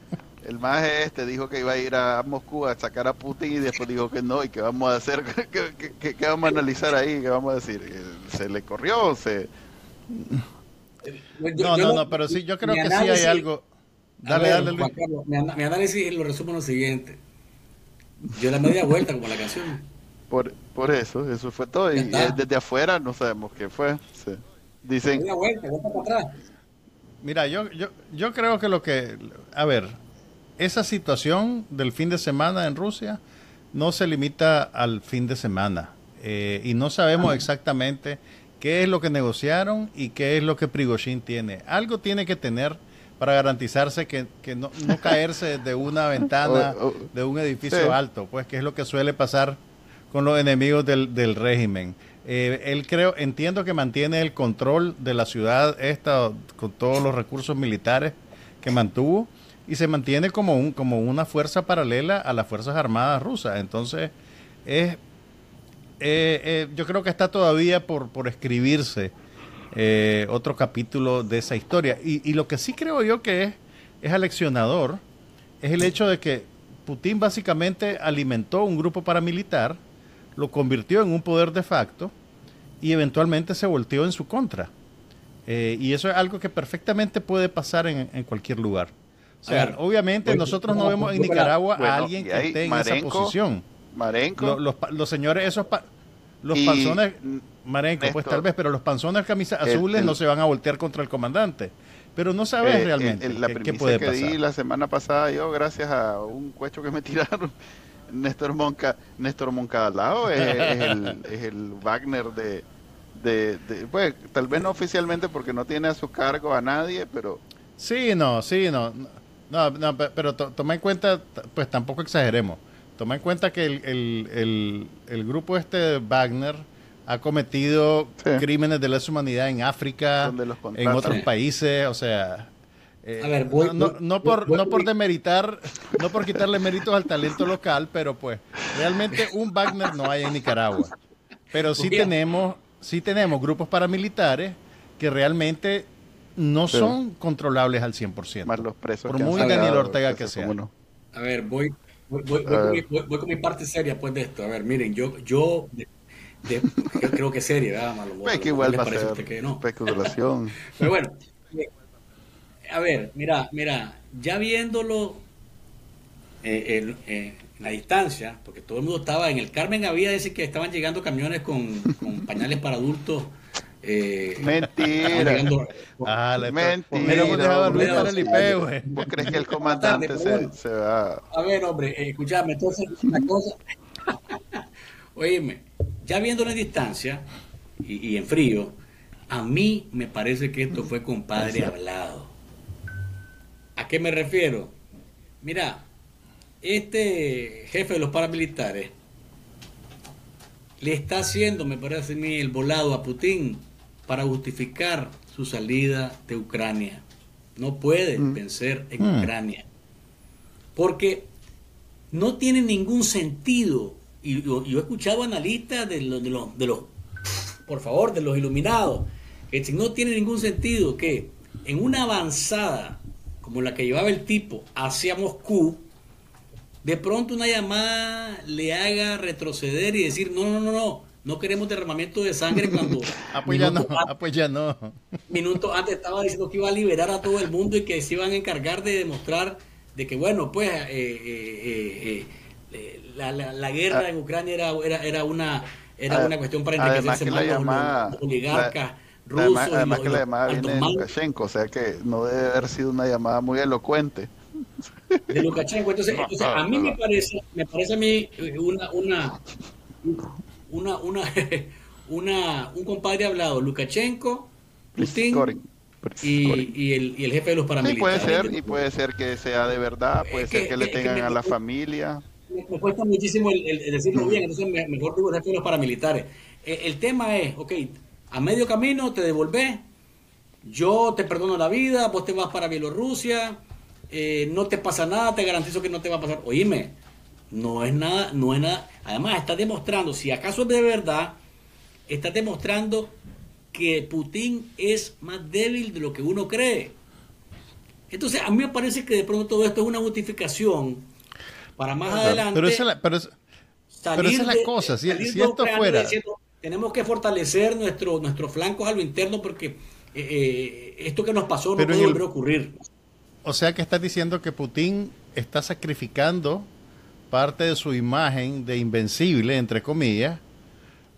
El más este dijo que iba a ir a Moscú a sacar a Putin y después dijo que no y que vamos a hacer, que, vamos a analizar ahí, que vamos a decir, se le corrió, se... No, no, no, pero sí, yo creo que sí hay algo. Dale, dale, Luis. mi, análisis lo resumo en lo siguiente. Yo la media vuelta como la canción. Por, por eso, eso fue todo. Y desde afuera no sabemos qué fue. Dicen. Media vuelta, vuelta para atrás. Mira, yo, yo, yo creo que lo que. A ver, esa situación del fin de semana en Rusia no se limita al fin de semana. Eh, y no sabemos exactamente qué es lo que negociaron y qué es lo que Prigozhin tiene. Algo tiene que tener para garantizarse que, no, caerse de una ventana de un edificio alto, pues que es lo que suele pasar con los enemigos del, régimen. Eh, él creo, entiendo que mantiene el control de la ciudad esta con todos los recursos militares que mantuvo y se mantiene como un como una fuerza paralela a las fuerzas armadas rusas. Entonces es eh, eh, yo creo que está todavía por, por escribirse eh, otro capítulo de esa historia. Y, lo que sí creo yo que es, es aleccionador es el hecho de que Putin básicamente alimentó un grupo paramilitar, lo convirtió en un poder de facto y eventualmente se volteó en su contra. Eh, y eso es algo que perfectamente puede pasar en, cualquier lugar. O sea, obviamente nosotros no vemos en Nicaragua a alguien que esté en esa posición. Marenco. Los, señores, esos los panzones, Marenco, pues tal vez, pero los panzones camisas azules no se van a voltear contra el comandante. Pero no sabes eh, realmente la qué, puede que di la semana pasada yo, gracias a un cuecho que me tiraron, Néstor Monca, Néstor Moncadalao es, es, el, es el Wagner de, de, pues tal vez no oficialmente porque no tiene a su cargo a nadie, pero... Sí, no, sí, no. No, no pero toma en cuenta, pues tampoco exageremos. Toma en cuenta que el, el, el, grupo este Wagner ha cometido crímenes de lesa humanidad en África, en otros países, o sea, eh, no, no, por, no por demeritar, no por quitarle méritos al talento local, pero pues realmente un Wagner no hay en Nicaragua. Pero sí tenemos, sí tenemos grupos paramilitares que realmente no son controlables al 100%. Más los presos. Por muy Daniel Ortega que sea. A ver, voy, voy, con mi, parte seria pues de esto. A ver, miren, yo, yo, creo que seria, ¿verdad? Malo, pues que igual va a ser que no. especulación. Pero bueno, a ver, mira, mira, ya viéndolo eh, en, la distancia, porque todo el mundo estaba en el Carmen, había decir que estaban llegando camiones con, con pañales para adultos eh, mentira. Ah, mentira. ¿Vos crees que el comandante se, va? A ver, hombre, eh, escuchame, entonces una cosa. Oíme, ya viendo la distancia y, en frío, a mí me parece que esto fue compadre hablado. ¿A qué me refiero? Mira, este jefe de los paramilitares le está haciendo, me parece a mí, el volado a Putin para justificar su salida de Ucrania. No puede mm. vencer en mm. Ucrania. Porque no tiene ningún sentido. Y yo, he escuchado analistas de los, de, los, de los, por favor, de los iluminados, que no tiene ningún sentido que en una avanzada como la que llevaba el tipo hacia Moscú, de pronto una llamada le haga retroceder y decir, no, no, no, no, no queremos derramamiento de sangre cuando... ah, pues ya no, ah, pues ya no. Minutos antes estaba diciendo que iba a liberar a todo el mundo y que se iban a encargar de demostrar de que, bueno, pues eh, eh, eh, la, guerra ah. en Ucrania era, era, era una era ah, una cuestión para enriquecerse más los, oligarcas rusos. Además, que la llamada viene de Lukashenko, o sea que no debe haber sido una llamada muy elocuente. De Lukashenko, entonces, entonces a mí me parece, me parece a mí una, una una, una, una, un compadre hablado, Lukashenko, Putin y, el, y, el, jefe de los paramilitares. puede ser, y puede ser que sea de verdad, puede ser que, le tengan a la familia. Me, cuesta muchísimo el, decirlo bien, entonces mejor digo el jefe de los paramilitares. Eh, el, tema es, ok, a medio camino te devolvés, yo te perdono la vida, vos te vas para Bielorrusia, eh, no te pasa nada, te garantizo que no te va a pasar. Oíme, no es nada, no es nada. Además, está demostrando, si acaso es de verdad, está demostrando que Putin es más débil de lo que uno cree. Entonces, a mí me parece que de pronto todo esto es una justificación para más adelante. Pero esa, pero, es la cosa. Si, esto fuera. Tenemos que fortalecer nuestro, nuestros flancos a lo interno porque eh, eh, esto que nos pasó no puede volver a ocurrir. O sea que estás diciendo que Putin está sacrificando parte de su imagen de invencible, entre comillas,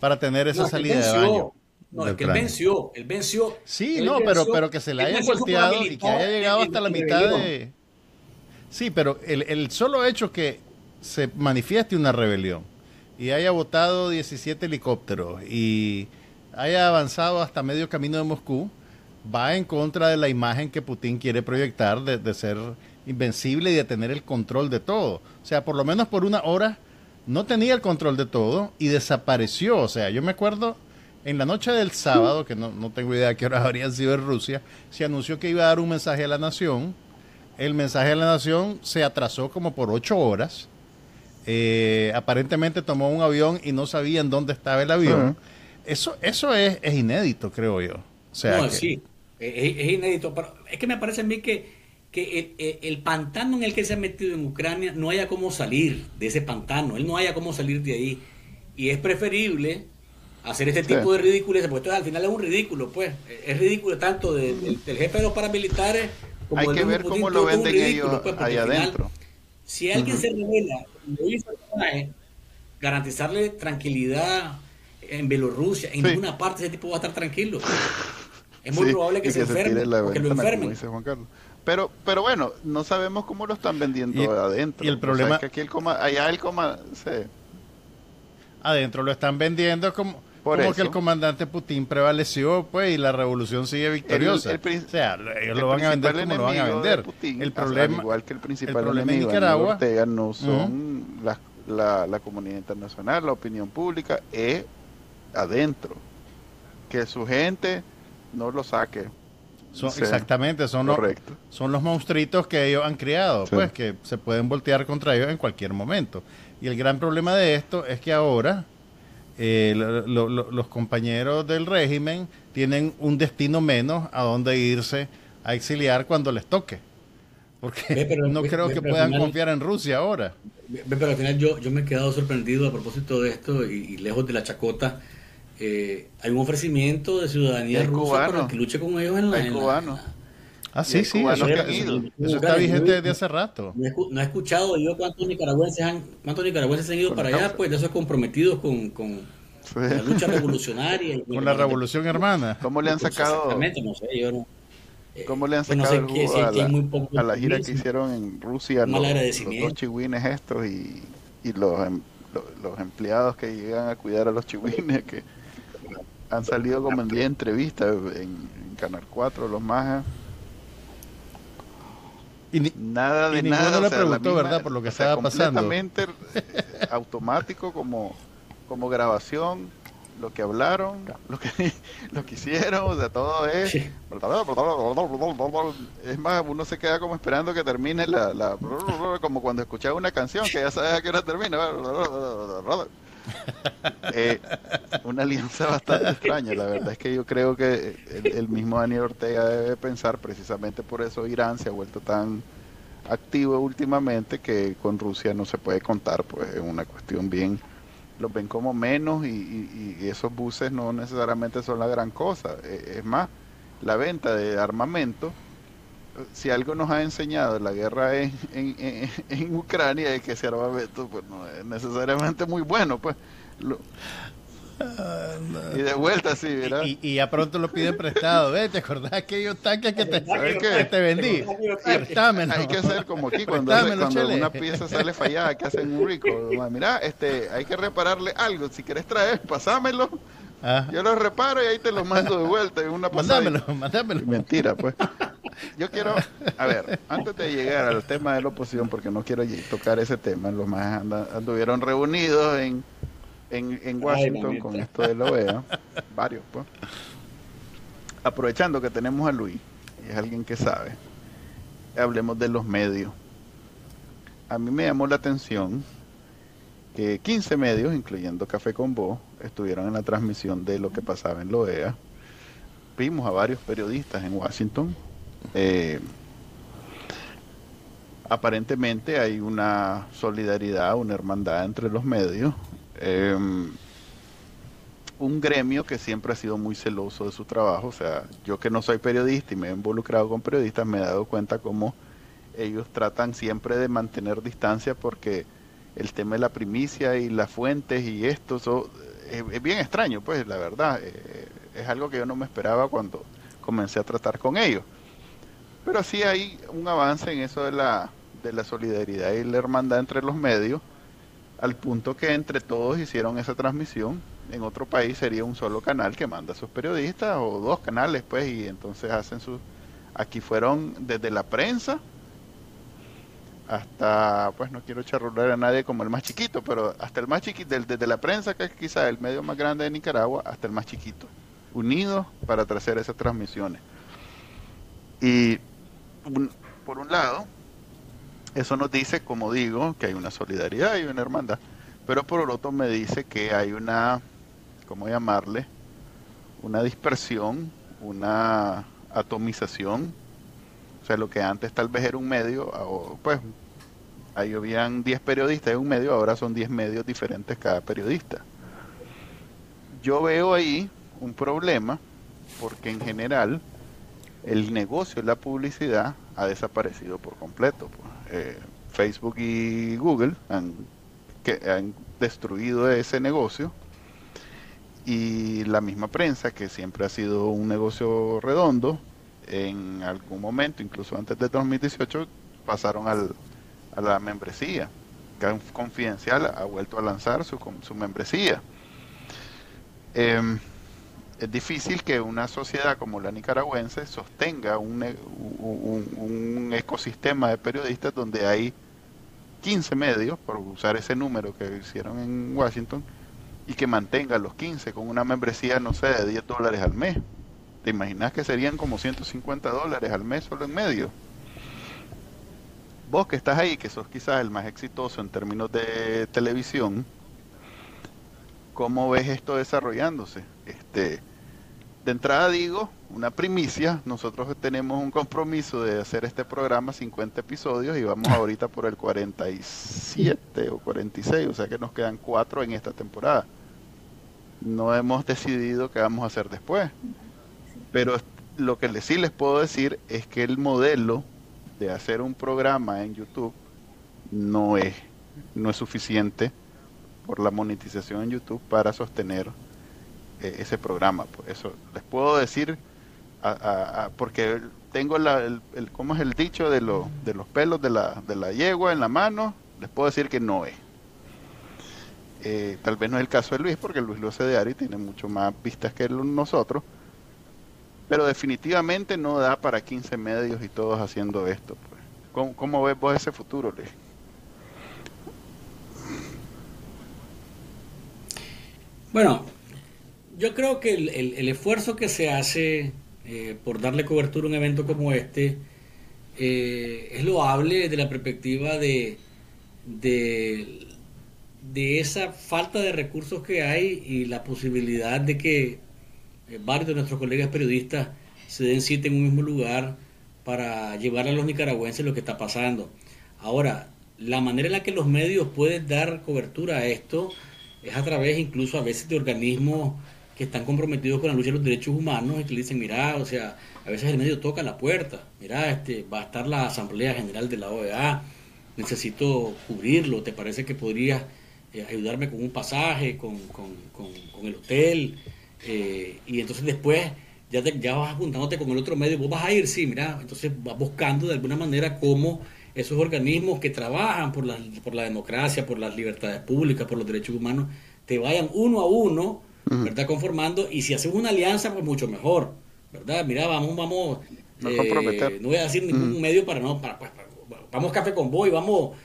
para tener esa salida de baño. No, es que él venció, él venció. Sí, no, pero, pero que se le haya volteado y que haya llegado hasta la mitad de... Sí, pero el, el solo hecho que se manifieste una rebelión y haya votado 17 helicópteros y haya avanzado hasta medio camino de Moscú, va en contra de la imagen que Putin quiere proyectar de, ser invencible y de tener el control de todo. O sea, por lo menos por una hora no tenía el control de todo y desapareció. O sea, yo me acuerdo en la noche del sábado, que no, tengo idea de qué horas habrían sido en Rusia, se anunció que iba a dar un mensaje a la nación. El mensaje a la nación se atrasó como por ocho horas. Eh, aparentemente tomó un avión y no sabían dónde estaba el avión. Eso, eso es, inédito, creo yo. O sea, no, sí, es, es, inédito. Pero es que me parece a mí que que el, pantano en el que se ha metido en Ucrania no haya cómo salir de ese pantano, él no haya cómo salir de ahí. Y es preferible hacer este tipo de ridículos, porque al final es un ridículo, pues. Es ridículo tanto del jefe de los paramilitares como Hay que ver cómo lo venden ellos pues, ahí adentro. Si alguien se revela, lo hizo garantizarle tranquilidad en Bielorrusia, en ninguna parte ese tipo va a estar tranquilo. Es muy probable que, se, enferme, que lo enfermen. Pero, pero bueno, no sabemos cómo lo están vendiendo adentro. Y el problema es que aquí el coma, allá el coma, adentro lo están vendiendo como, como que el comandante Putin prevaleció, pues, y la revolución sigue victoriosa. o sea, ellos lo van a vender como lo van a vender. el problema, igual que el principal problema enemigo de Nicaragua, no son la, la comunidad internacional, la opinión pública, es adentro. Que su gente no lo saque exactamente, son los, son los monstruitos que ellos han criado, pues que se pueden voltear contra ellos en cualquier momento. Y el gran problema de esto es que ahora eh, los compañeros del régimen tienen un destino menos a donde irse a exiliar cuando les toque. Porque no creo que puedan confiar en Rusia ahora. Pero al final yo, yo me he quedado sorprendido a propósito de esto y, lejos de la chacota. Eh, hay un ofrecimiento de ciudadanía rusa para que luche con ellos en la... cubano. Ah, sí, sí, eso, está, vigente desde hace rato. No he, escuchado yo cuántos nicaragüenses han, cuántos nicaragüenses han ido para allá, pues de esos comprometidos con, con la lucha revolucionaria. con la revolución hermana. ¿Cómo le han sacado? Exactamente, no sé, yo no. Eh, ¿Cómo le han pues sacado a, la, gira que hicieron en Rusia los, los, dos chihuines estos y, y los, em, los, empleados que llegan a cuidar a los chihuines que han salido como en 10 entrevistas en, Canal 4, los más y nada de nada. le preguntó, ¿verdad? Por lo que estaba pasando. Completamente automático como, como grabación lo que hablaron, lo que, lo que hicieron, o sea, todo es... Es más, uno se queda como esperando que termine la... la como cuando escuchaba una canción que ya sabes a qué hora termina. Eh, una alianza bastante extraña, la verdad es que yo creo que el, mismo Daniel Ortega debe pensar, precisamente por eso Irán se ha vuelto tan activo últimamente que con Rusia no se puede contar, pues es una cuestión bien los ven como menos y, esos buses no necesariamente son la gran cosa. E, es más, la venta de armamento, si algo nos ha enseñado la guerra en, en, Ucrania es que ese armamento pues, no es necesariamente muy bueno. pues y de vuelta, sí, ¿verdad? Y, y, ya pronto lo piden prestado. ¿Te acordás aquellos tanques que te, que te vendí? Hay que hacer como aquí, cuando, cuando una pieza sale fallada, que hacen un rico. Mira, este, hay que repararle algo. Si quieres traer, pasámelo. Ah. Yo lo reparo y ahí te lo mando de vuelta. En una mandámelo. Mentira, pues. Yo quiero, a ver, antes de llegar al tema de la oposición, porque no quiero tocar ese tema, los más anduvieron reunidos en en, Washington con esto de la OEA, varios pues. Aprovechando que tenemos a Luis, y es alguien que sabe, hablemos de los medios. A mí me llamó la atención que 15 medios, incluyendo Café con Voz, estuvieron en la transmisión de lo que pasaba en la OEA. Vimos a varios periodistas en Washington. Eh, aparentemente hay una solidaridad, una hermandad entre los medios. Em, un gremio que siempre ha sido muy celoso de su trabajo, o sea, yo que no soy periodista y me he involucrado con periodistas, me he dado cuenta cómo ellos tratan siempre de mantener distancia porque el tema de la primicia y las fuentes y esto es, bien extraño, pues la verdad, eh, es algo que yo no me esperaba cuando comencé a tratar con ellos. Pero sí hay un avance en eso de la, de la solidaridad y la hermandad entre los medios al punto que entre todos hicieron esa transmisión. En otro país sería un solo canal que manda a sus periodistas o dos canales, pues, y entonces hacen sus... Aquí fueron desde la prensa hasta, pues no quiero charrular a nadie como el más chiquito, pero hasta el más chiquito, desde la prensa, que es quizá el medio más grande de Nicaragua, hasta el más chiquito, unidos para hacer esas transmisiones. Y por un lado, eso nos dice, como digo, que hay una solidaridad y una hermandad, pero por el otro me dice que hay una, ¿cómo llamarle? Una dispersión, una atomización. O sea, lo que antes tal vez era un medio, pues ahí habían 10 periodistas en un medio, ahora son 10 medios diferentes cada periodista. Yo veo ahí un problema porque en general el negocio, la publicidad ha desaparecido por completo. Pues. Eh, Facebook y Google han, que han destruido ese negocio y la misma prensa, que siempre ha sido un negocio redondo, en algún momento, incluso antes de 2018, pasaron al, a la membresía. Confidencial ha vuelto a lanzar su, su membresía. Em, es difícil que una sociedad como la nicaragüense sostenga un, un, ecosistema de periodistas donde hay 15 medios, por usar ese número que hicieron en Washington, y que mantenga los 15 con una membresía, no sé, de 10 dólares al mes. ¿Te imaginas que serían como 150 dólares al mes solo en medio? Vos que estás ahí, que sos quizás el más exitoso en términos de televisión, ¿cómo ves esto desarrollándose? Este, de entrada digo, una primicia, nosotros tenemos un compromiso de hacer este programa 50 episodios y vamos ahorita por el 47 o 46, o sea que nos quedan cuatro en esta temporada. No hemos decidido qué vamos a hacer después, pero lo que sí les puedo decir es que el modelo de hacer un programa en YouTube no es, no es suficiente por la monetización en YouTube para sostener ese programa. Por eso les puedo decir, porque tengo el, ¿cómo es el dicho de, lo, de los pelos de la, de la yegua en la mano? Les puedo decir que no es. Eh, tal vez no es el caso de Luis, porque Luis lo hace diario y tiene mucho más vistas que nosotros. Pero definitivamente no da para 15 medios y todos haciendo esto. Pues. ¿Cómo, ¿Cómo, ves vos ese futuro, Luis? Bueno, yo creo que el, esfuerzo que se hace eh, por darle cobertura a un evento como este eh, es loable desde la perspectiva de, de, esa falta de recursos que hay y la posibilidad de que eh, varios de nuestros colegas periodistas se den cita en un mismo lugar para llevar a los nicaragüenses lo que está pasando. Ahora, la manera en la que los medios pueden dar cobertura a esto es a través incluso a veces de organismos que están comprometidos con la lucha de los derechos humanos y que le dicen, mira, o sea, a veces el medio toca la puerta, mira, este, va a estar la Asamblea General de la OEA, necesito cubrirlo, ¿te parece que podrías eh, ayudarme con un pasaje, con, el hotel? Eh, y entonces después ya, te, ya vas juntándote con el otro medio, vos vas a ir, sí, mira, entonces vas buscando de alguna manera cómo esos organismos que trabajan por la, por la democracia, por las libertades públicas, por los derechos humanos, te vayan uno a uno ¿verdad? Conformando, y si hacemos una alianza, pues mucho mejor, ¿verdad? Mira, vamos, vamos, no, eh, no voy a decir ningún medio para no, para, pues, vamos café con boy, vamos,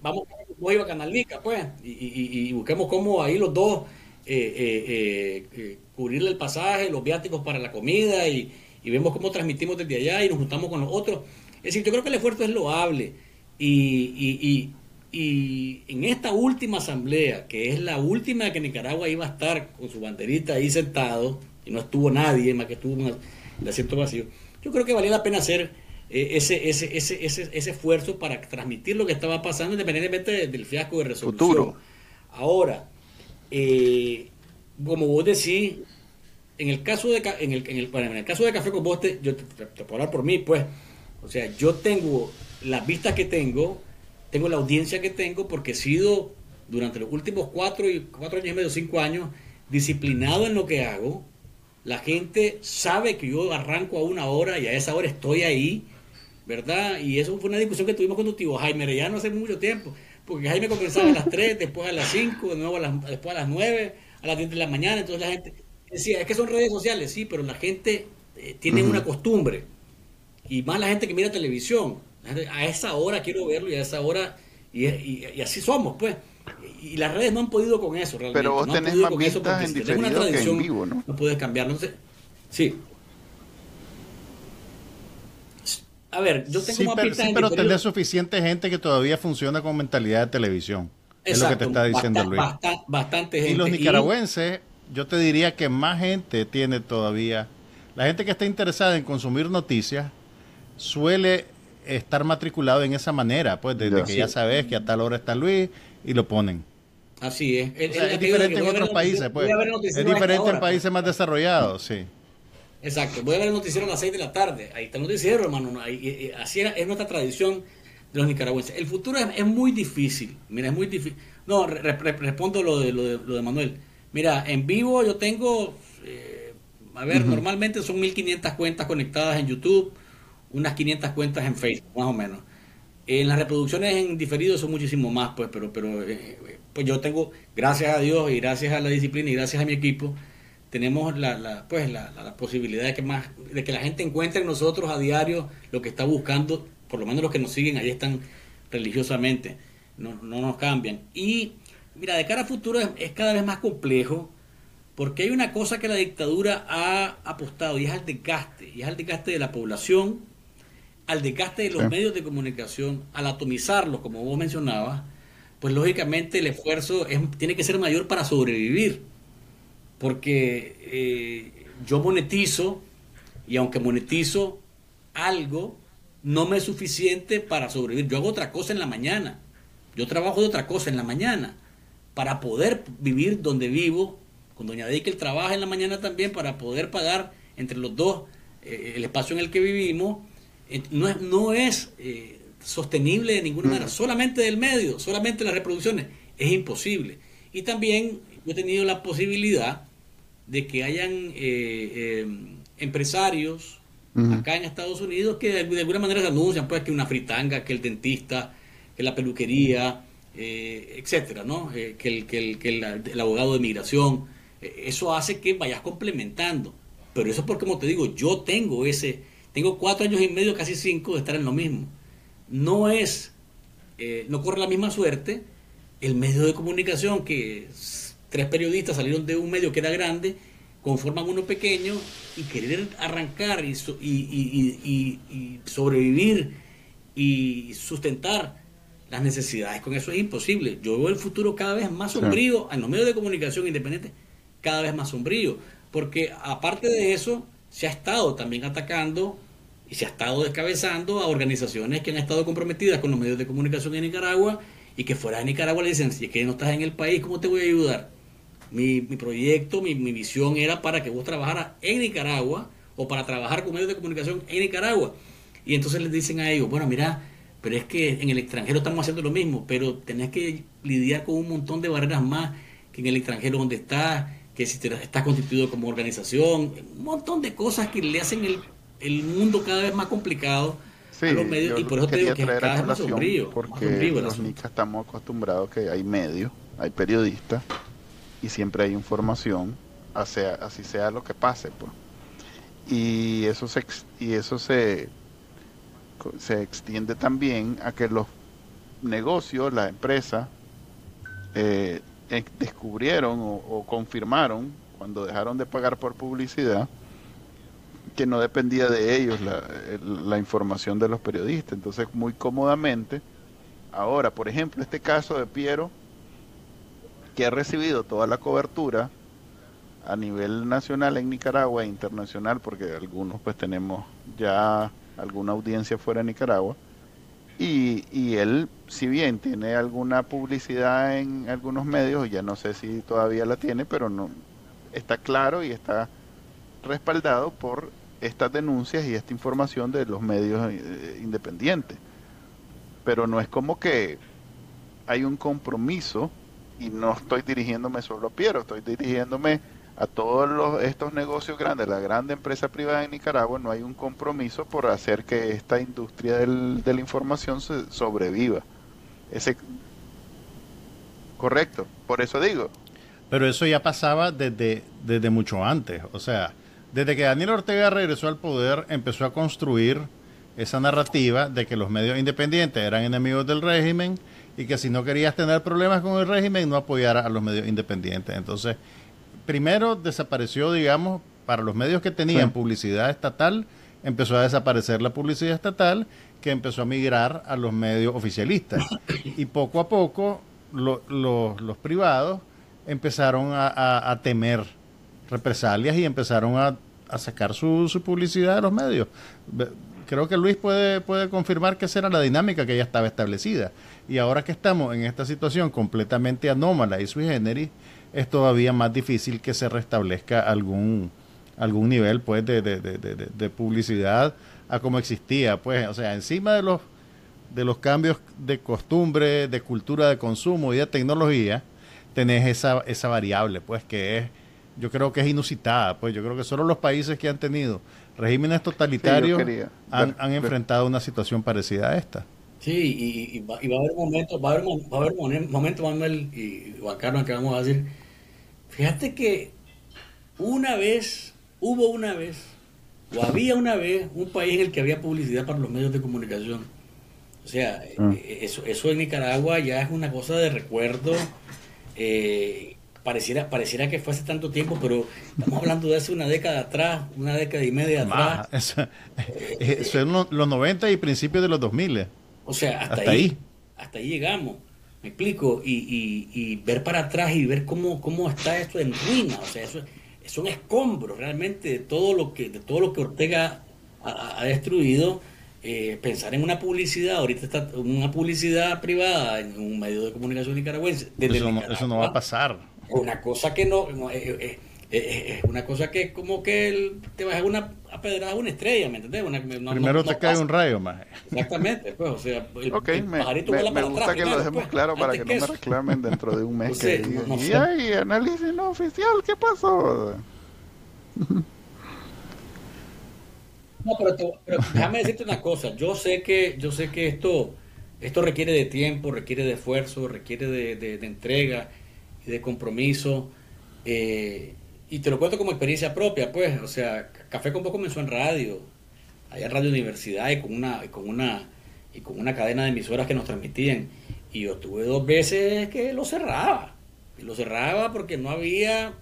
vamos con boy a Canalica, pues, y, busquemos cómo ahí los dos eh, eh, cubrirle el pasaje, los viáticos para la comida, y, vemos cómo transmitimos desde allá y nos juntamos con los otros. Es decir, yo creo que el esfuerzo es loable, y, y en esta última asamblea, que es la última que Nicaragua iba a estar con su banderita ahí sentado, y no estuvo nadie más que estuvo en el asiento vacío, yo creo que valía la pena hacer eh, ese, ese, ese, ese, ese esfuerzo para transmitir lo que estaba pasando independientemente del fiasco de resolución. Futuro. Ahora, eh, como vos decís, en el caso de en el, en el, en el caso de Café con Boste, yo te, te puedo hablar por mí, pues, o sea, yo tengo las vistas que tengo, tengo la audiencia que tengo porque he sido durante los últimos cuatro, y, cuatro años y medio, cinco años, disciplinado en lo que hago. La gente sabe que yo arranco a una hora y a esa hora estoy ahí, ¿verdad? Y eso fue una discusión que tuvimos con tu tío Jaime ya no hace mucho tiempo, porque Jaime comenzaba a las 3, después a las 5, de nuevo a las, después a las 9, a las 10 de la mañana, entonces la gente decía, es que son redes sociales, sí, pero la gente eh, tiene una costumbre, y más la gente que mira televisión, a esa hora quiero verlo y a esa hora, y, así somos, pues. Y las redes no han podido con eso realmente. Pero vos no tenés más vistas en diferido que en vivo, ¿no? No puedes cambiar, no sé. Sí. A ver, yo tengo sí, más pero, sí, pero tenés suficiente gente que todavía funciona con mentalidad de televisión. es lo que te está diciendo Luis. bastante gente. Y los nicaragüenses, yo te diría que más gente tiene todavía. La gente que está interesada en consumir noticias suele estar matriculado en esa manera, pues desde que ya sabes que a tal hora está Luis y lo ponen. Así es. es diferente en otros países, pues. Es diferente en países más desarrollados, sí. Exacto. Voy a ver el noticiero a las 6 de la tarde. Ahí está el noticiero, hermano. así es nuestra tradición de los nicaragüenses. El futuro es, muy difícil. Mira, es muy difícil. No, respondo lo de, lo de, lo, de, Manuel. Mira, en vivo yo tengo, eh, a ver, normalmente son 1500 cuentas conectadas en YouTube unas 500 cuentas en Facebook, más o menos. En las reproducciones en diferido son muchísimo más, pues, pero, pero eh, pues yo tengo, gracias a Dios y gracias a la disciplina y gracias a mi equipo, tenemos la, la pues, la, la, posibilidad de que, más, de que la gente encuentre en nosotros a diario lo que está buscando, por lo menos los que nos siguen, ahí están religiosamente, no, no nos cambian. Y mira, de cara a futuro es, es cada vez más complejo, porque hay una cosa que la dictadura ha apostado y es al desgaste, y es al desgaste de la población, al desgaste de los medios de comunicación, al atomizarlos, como vos mencionabas, pues lógicamente el esfuerzo tiene que ser mayor para sobrevivir. Porque eh, yo monetizo y aunque monetizo algo, no me es suficiente para sobrevivir. Yo hago otra cosa en la mañana. Yo trabajo de otra cosa en la mañana para poder vivir donde vivo. Con doña Deikel trabaja en la mañana también para poder pagar entre los dos eh, el espacio en el que vivimos. No es, no es eh, sostenible de ninguna manera, solamente del medio, solamente las reproducciones. Es imposible. Y también yo he tenido la posibilidad de que hayan eh, empresarios acá en Estados Unidos que de, alguna manera se anuncian pues que una fritanga, que el dentista, que la peluquería, eh, etcétera, ¿no? Eh, que, el, que, el, que el, abogado de migración, eh, eso hace que vayas complementando. Pero eso es porque, como te digo, yo tengo ese, tengo cuatro años y medio, casi cinco, de estar en lo mismo. No es, no corre la misma suerte el medio de comunicación que tres periodistas salieron de un medio que era grande conforman uno pequeño y querer arrancar y, y, sobrevivir y sustentar las necesidades con eso es imposible. Yo veo el futuro cada vez más sombrío en los medios de comunicación independientes, cada vez más sombrío, porque aparte de eso se ha estado también atacando y se ha estado descabezando a organizaciones que han estado comprometidas con los medios de comunicación en Nicaragua y que fuera de Nicaragua le dicen, si es que no estás en el país, ¿cómo te voy a ayudar? Mi, mi proyecto, mi, mi, visión era para que vos trabajaras en Nicaragua o para trabajar con medios de comunicación en Nicaragua. Y entonces les dicen a ellos, bueno, mira, pero es que en el extranjero estamos haciendo lo mismo, pero tenés que lidiar con un montón de barreras más que en el extranjero donde estás, que si te, estás constituido como organización, un montón de cosas que le hacen el, el mundo cada vez más complicado. a los medios, y por eso te digo que cada vez más sombrío. Porque los nicas estamos acostumbrados que hay medios, hay periodistas, y siempre hay información, así sea lo que pase. Pues. Y eso se, y eso se, se extiende también a que los negocios, la empresa, eh, descubrieron o, confirmaron cuando dejaron de pagar por publicidad que no dependía de ellos la, la, información de los periodistas. Entonces, muy cómodamente, ahora, por ejemplo, este caso de Piero, que ha recibido toda la cobertura a nivel nacional en Nicaragua e internacional, porque algunos pues tenemos ya alguna audiencia fuera de Nicaragua. Y, y él, si bien tiene alguna publicidad en algunos medios, ya no sé si todavía la tiene, pero no está claro y está respaldado por estas denuncias y esta información de los medios eh, independientes. Pero no es como que hay un compromiso, y no estoy dirigiéndome solo a Piero, estoy dirigiéndome a todos los, estos negocios grandes, la grande empresa privada en Nicaragua, no hay un compromiso por hacer que esta industria del, de la información se sobreviva. Ese, correcto, por eso digo. Pero eso ya pasaba desde, desde mucho antes, o sea, desde que Daniel Ortega regresó al poder, empezó a construir esa narrativa de que los medios independientes eran enemigos del régimen y que si no querías tener problemas con el régimen no apoyara a los medios independientes. Entonces, primero desapareció, digamos, para los medios que tenían publicidad estatal, empezó a desaparecer la publicidad estatal, que empezó a migrar a los medios oficialistas. Y poco a poco los privados empezaron a, temer represalias y empezaron a, sacar su, su, publicidad de los medios. Creo que Luis puede, puede confirmar que esa era la dinámica que ya estaba establecida. Y ahora que estamos en esta situación completamente anómala y sui generis, es todavía más difícil que se restablezca algún algún nivel pues de, de, de, de, publicidad a como existía pues. O sea encima de los de los cambios de costumbre de cultura de consumo y de tecnología tenés esa, esa variable pues que es yo creo que es inusitada pues. Yo creo que solo los países que han tenido regímenes totalitarios han, han enfrentado una situación parecida a esta. Sí, y, va, a haber momentos, va a haber, va a haber momentos, Manuel y Juan Carlos, que vamos a decir, fíjate que una vez, hubo una vez, o había una vez, un país en el que había publicidad para los medios de comunicación. O sea, ah. eh, eso, eso en Nicaragua ya es una cosa de recuerdo. Eh, pareciera, pareciera que fue hace tanto tiempo, pero estamos hablando de hace una década atrás, una década y media atrás. Eso, es los, los 90 y principios de los 2000. O sea, hasta, ahí, Hasta ahí llegamos. Me explico, y, y, ver para atrás y ver cómo, cómo está esto en ruina, o sea, eso son escombros realmente de todo lo que, de todo lo que Ortega ha, destruido. Eh, pensar en una publicidad, ahorita está una publicidad privada en un medio de comunicación nicaragüense. Eso no, eso, no, va a pasar. Una cosa que no, eh, eh, es una cosa que es como que te vas a una a una estrella, ¿me entiendes? Primero te cae un rayo más. Exactamente, pues, o sea, el, okay, me, me, gusta que lo dejemos claro para que, no me reclamen dentro de un mes que digan, y ay, análisis no oficial, ¿qué pasó? No, pero, pero, déjame decirte una cosa, yo sé que, yo sé que esto, esto requiere de tiempo, requiere de esfuerzo, requiere de, de, de entrega y de compromiso. Eh, y te lo cuento como experiencia propia, pues, o sea, Café con Vos comenzó en radio, allá en Radio Universidad y con una, y con una, y con una cadena de emisoras que nos transmitían. Y yo tuve dos veces que lo cerraba. Y lo cerraba porque no había,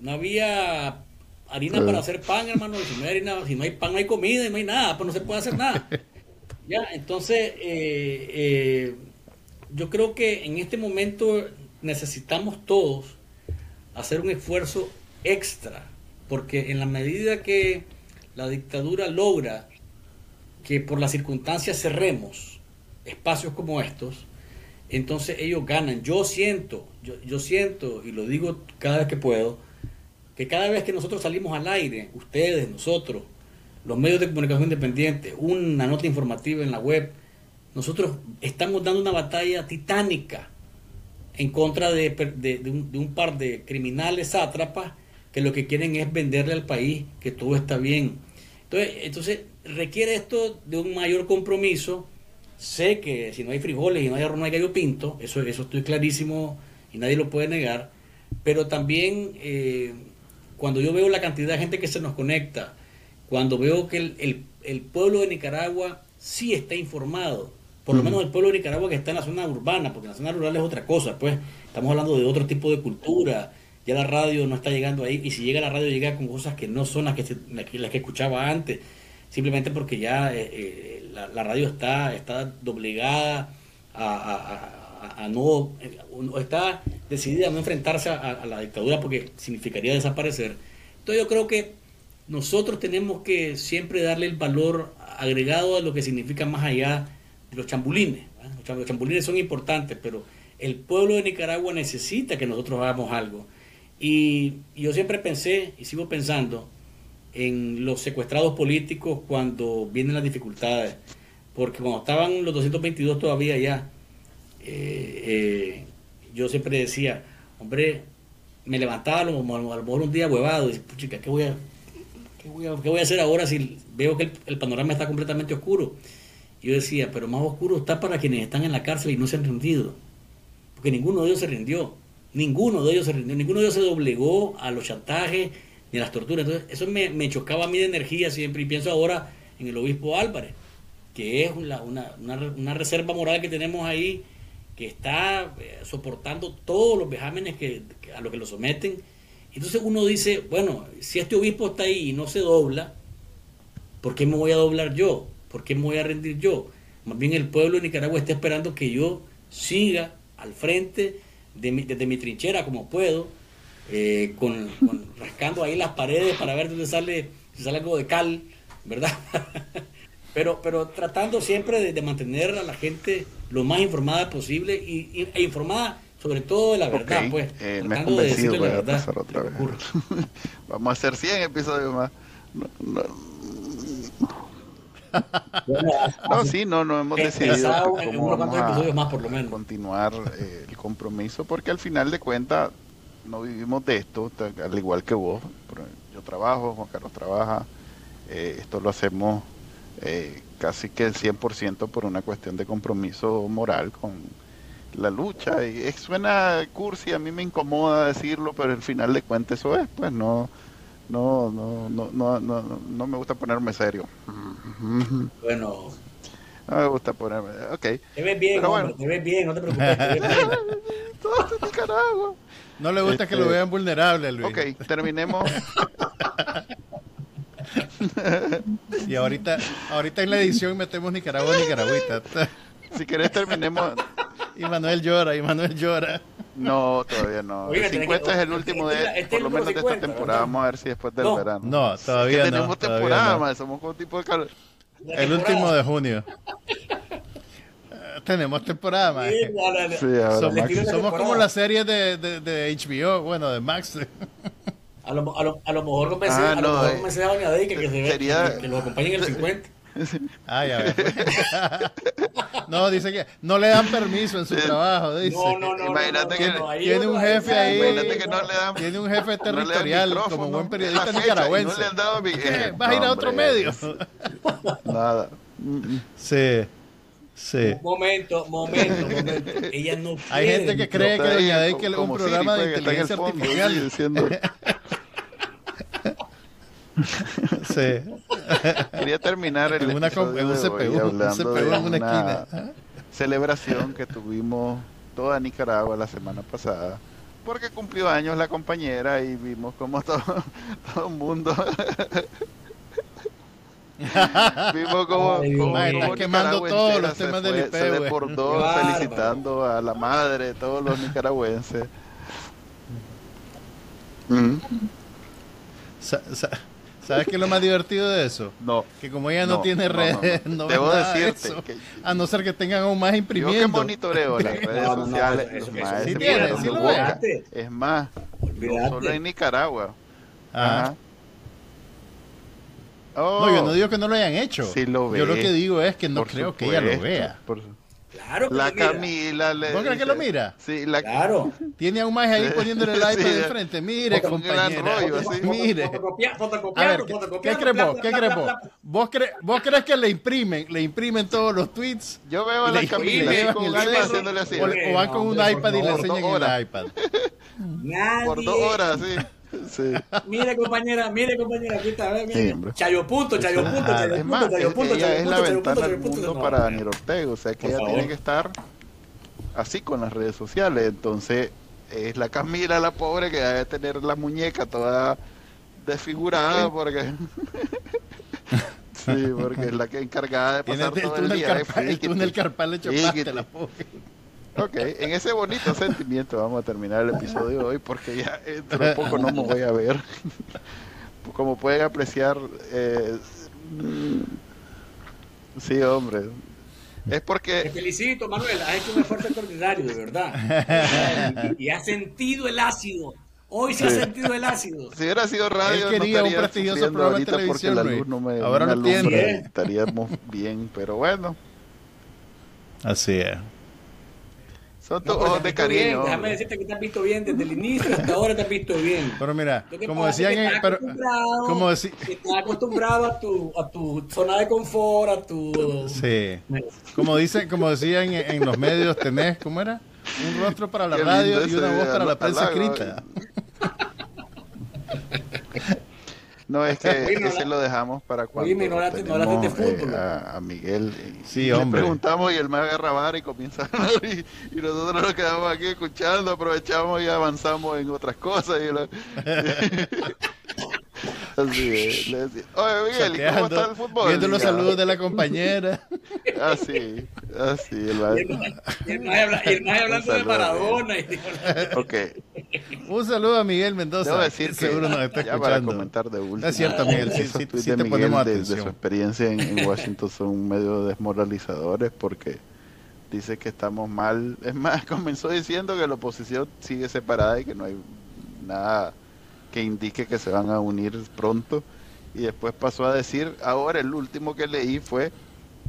no había harina para hacer pan, hermano. Si no hay harina, si no hay pan, no hay comida y no hay nada, pues no se puede hacer nada. ya, entonces, eh, eh, yo creo que en este momento necesitamos todos hacer un esfuerzo extra, porque en la medida que la dictadura logra que por las circunstancias cerremos espacios como estos, entonces ellos ganan. Yo siento, yo, yo siento, y lo digo cada vez que puedo, que cada vez que nosotros salimos al aire, ustedes, nosotros, los medios de comunicación independientes, una nota informativa en la web, nosotros estamos dando una batalla titánica en contra de, de, un, par de criminales sátrapas que lo que quieren es venderle al país que todo está bien. Entonces, entonces requiere esto de un mayor compromiso. Sé que si no hay frijoles y no hay arroz, no hay gallo pinto, eso, eso estoy clarísimo y nadie lo puede negar. Pero también eh, cuando yo veo la cantidad de gente que se nos conecta, cuando veo que el, el pueblo de Nicaragua sí está informado, por lo menos el pueblo de Nicaragua que está en la zona urbana, porque en la zona rural es otra cosa, pues. Estamos hablando de otro tipo de cultura, ya la radio no está llegando ahí, y si llega la radio llega con cosas que no son las que, las que escuchaba antes, simplemente porque ya eh, eh, la, radio está, está doblegada a, no, está decidida a no enfrentarse a, la dictadura porque significaría desaparecer. Entonces yo creo que nosotros tenemos que siempre darle el valor agregado a lo que significa más allá los chambulines. Los chambulines son importantes, pero el pueblo de Nicaragua necesita que nosotros hagamos algo. Y, yo siempre pensé y sigo pensando en los secuestrados políticos cuando vienen las dificultades. Porque cuando estaban los 222 todavía ya, eh, eh, yo siempre decía, hombre, me levantaba a lo, mejor un día huevado y chica, ¿qué voy a, qué voy a, qué voy a hacer ahora si veo que el panorama está completamente oscuro? Yo decía, pero más oscuro está para quienes están en la cárcel y no se han rendido. Porque ninguno de ellos se rindió. Ninguno de ellos se rindió. Ninguno de ellos se doblegó a los chantajes ni a las torturas. Entonces, eso me, chocaba a mí de energía siempre. Y pienso ahora en el obispo Álvarez, que es una, una, reserva moral que tenemos ahí, que está eh, soportando todos los vejámenes que, a los que lo someten. Entonces uno dice, bueno, si este obispo está ahí y no se dobla, ¿por qué me voy a doblar yo? ¿Por qué me voy a rendir yo? Más bien el pueblo de Nicaragua está esperando que yo siga al frente de mi, desde mi trinchera como puedo, eh, con, rascando ahí las paredes para ver dónde sale, si sale algo de cal, ¿verdad? pero, pero tratando siempre de, mantener a la gente lo más informada posible y, e informada sobre todo de la verdad, pues. Eh, me convencido, de la verdad. Otra vez. Vamos a hacer 100 episodios más. no, no, sí, no, no hemos decidido cómo vamos a continuar eh, el compromiso, porque al final de cuentas no vivimos de esto, al igual que vos. Yo trabajo, Juan Carlos trabaja, eh, esto lo hacemos eh, casi que el 100% por una cuestión de compromiso moral con la lucha. Y suena cursi, a mí me incomoda decirlo, pero al final de cuentas eso es, pues no no, no, no, no, no, no me gusta ponerme serio. Bueno. No me gusta ponerme, ok. Te ves bien, te ves bien, no te preocupes. Todo Nicaragua. No le gusta que lo este, vean vulnerable, Luis. Ok, terminemos. y ahorita, ahorita en la edición metemos Nicaragua, Nicaragüita. si querés terminemos y Manuel llora, y Manuel llora. No, todavía no. el 50 es el último de, por lo menos de esta temporada. Vamos a ver si después del verano. No, todavía no. Tenemos temporada, somos como tipo de calor. El último de junio. tenemos temporada, más. Sí, somos, somos como la serie de, de, de, HBO, bueno, de Max. A lo, a lo, a lo mejor convence ah, a lo mejor convence a Doña que, se que, que lo acompañen en el 50. Ah, ya No, dice que no le dan permiso en su trabajo. Dice. No, no, no. Imagínate que tiene un jefe ahí. Imagínate que no le dan, tiene un jefe territorial como buen periodista nicaragüense. No le han dado mi, eh, ¿Vas a ir a otro medio? Nada. Sí. Sí. Momento, momento, momento. Ella no Hay gente que cree que Doña es un programa de inteligencia artificial. sí. Quería terminar el en una, en un CPU, una esquina. celebración que tuvimos toda Nicaragua la semana pasada porque cumplió años la compañera y vimos como todo, todo el mundo vimos como, como, quemando todos los temas del IP, se deportó felicitando a la madre de todos los nicaragüenses mm. ¿Sabes qué es lo más divertido de eso? No. Que como ella no, tiene redes, no, Debo decirte que, a no ser que tengan aún más imprimiendo. Yo que monitoreo las redes sociales, sí tiene, sí lo Es más, no solo en Nicaragua. Ajá. no, yo no digo que no lo hayan hecho. Sí lo ve, yo lo que digo es que no creo que ella lo vea. Por, Claro que la Camila le. ¿Vos crees que lo mira? Sí, la... Claro. Tiene a un más ahí poniéndole el iPad de enfrente. Mire, compañera. Mire. ¿Qué crees vos? ¿Qué crees vos? ¿Vos, ¿Vos crees que le imprimen? Le imprimen todos los tweets. Yo veo a la Camila con el haciéndole así. O, van con un iPad y le enseñan el iPad. Por dos horas, sí. Sí. Mire, compañera, mire, compañera, aquí está, mire. chayo punto, chayo punto, chayo es más, chayo punto, ella es la ventana del mundo para Daniel Ortega, o sea que ella tiene que estar así con las redes sociales, entonces es la Camila, la pobre, que debe tener la muñeca toda desfigurada porque... sí, porque es la que encargada de pasar todo el día. El túnel carpal le chopaste la pobre. Ok, en ese bonito sentimiento vamos a terminar el episodio de hoy porque ya dentro de poco no me voy a ver. Como pueden apreciar, eh, sí, hombre. Es porque... Te felicito, Manuel, has hecho un esfuerzo extraordinario, de verdad. Y, has sentido el ácido. Hoy se ha sentido el ácido. Si hubiera sido radio, Él quería no un prestigioso programa de televisión. Porque la luz no me, Ahora no tiene. Estaríamos bien, pero bueno. Así es. Son de cariño. Déjame decirte que te has visto bien desde el inicio hasta ahora te has visto bien. Pero mira, como decían, en, pero, como estás acostumbrado a tu, a tu zona de confort, a tu. Sí. Como dicen, como decían en, en los medios, tenés, ¿cómo era? Un rostro para la radio y una voz para la prensa escrita. No, es que ese lo dejamos para cuando Oye, no la, no de fútbol. Eh, a, a, Miguel. sí, hombre. Le preguntamos y él me agarra vara y comienza a hablar y, y, nosotros nos quedamos aquí escuchando, aprovechamos y avanzamos en otras cosas. Y lo... Así es, le decía, oye Miguel, ¿y cómo está el fútbol? Viendo los saludos de la compañera. Así, así, el Y el más hablando de Maradona. Y... ok. Un saludo a Miguel Mendoza. Debo decir que seguro nos está ya para comentar de último. Es cierto, Miguel, sí, sí, sí te Miguel ponemos de, atención. de su experiencia en, en Washington son medio desmoralizadores porque dice que estamos mal. Es más, comenzó diciendo que la oposición sigue separada y que no hay nada que indique que se van a unir pronto. Y después pasó a decir, ahora el último que leí fue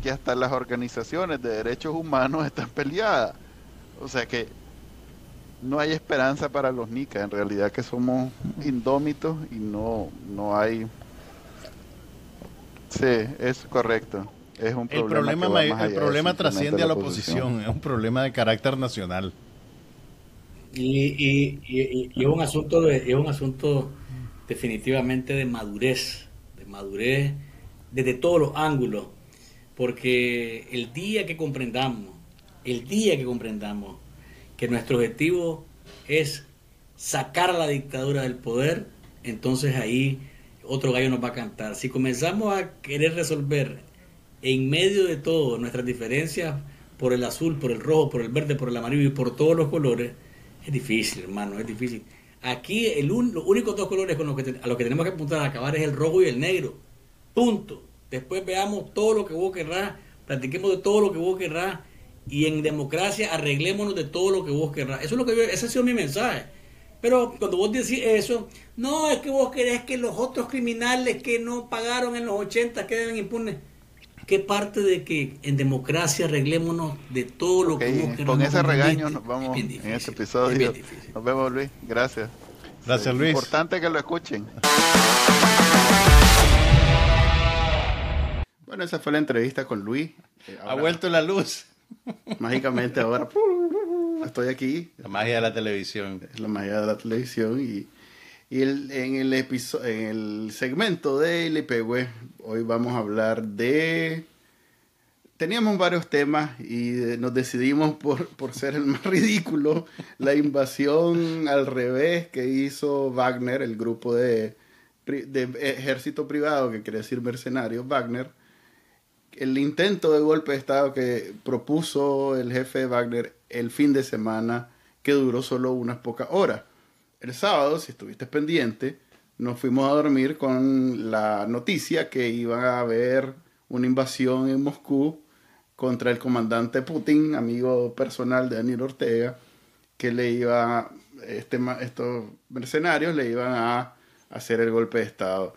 que hasta las organizaciones de derechos humanos están peleadas. O sea que no hay esperanza para los nicas, en realidad que somos indómitos y no, no hay... Sí, es correcto. Es un el problema, problema, el problema trasciende a la oposición, es un problema de carácter nacional. Y, y, y, es un asunto de, es un asunto definitivamente de madurez, de madurez desde todos los ángulos, porque el día que comprendamos, el día que comprendamos que nuestro objetivo es sacar a la dictadura del poder, entonces ahí otro gallo nos va a cantar. Si comenzamos a querer resolver en medio de todo nuestras diferencias por el azul, por el rojo, por el verde, por el amarillo y por todos los colores, es difícil, hermano, es difícil. Aquí el los únicos dos colores con los que a los que tenemos que apuntar a acabar es el rojo y el negro. Punto. Después veamos todo lo que vos querrás, platiquemos de todo lo que vos querrás y en democracia arreglémonos de todo lo que vos querrás. Eso es lo que yo, ese ha sido mi mensaje. Pero cuando vos decís eso, no, es que vos querés que los otros criminales que no pagaron en los 80 queden impunes. ¿Qué parte de que en democracia arreglémonos de todo lo que querés? Con ese regaño nos vamos en este episodio. Nos vemos, Luis. Gracias. Gracias, Luis. Es importante que lo escuchen. Bueno, esa fue la entrevista con Luis. Eh, ha vuelto la luz. Mágicamente ahora estoy aquí. La magia de la televisión. Es la magia de la televisión y, en, el episodio, en el segmento de LPW hoy vamos a hablar de... Teníamos varios temas y nos decidimos por, por ser el más ridículo, la invasión al revés que hizo Wagner, el grupo de, de ejército privado, que quiere decir mercenarios, Wagner, el intento de golpe de Estado que propuso el jefe de Wagner el fin de semana, que duró solo unas pocas horas. El sábado, si estuviste pendiente, nos fuimos a dormir con la noticia que iba a haber una invasión en Moscú contra el comandante Putin, amigo personal de Daniel Ortega, que le iba, este, estos mercenarios le iban a hacer el golpe de Estado.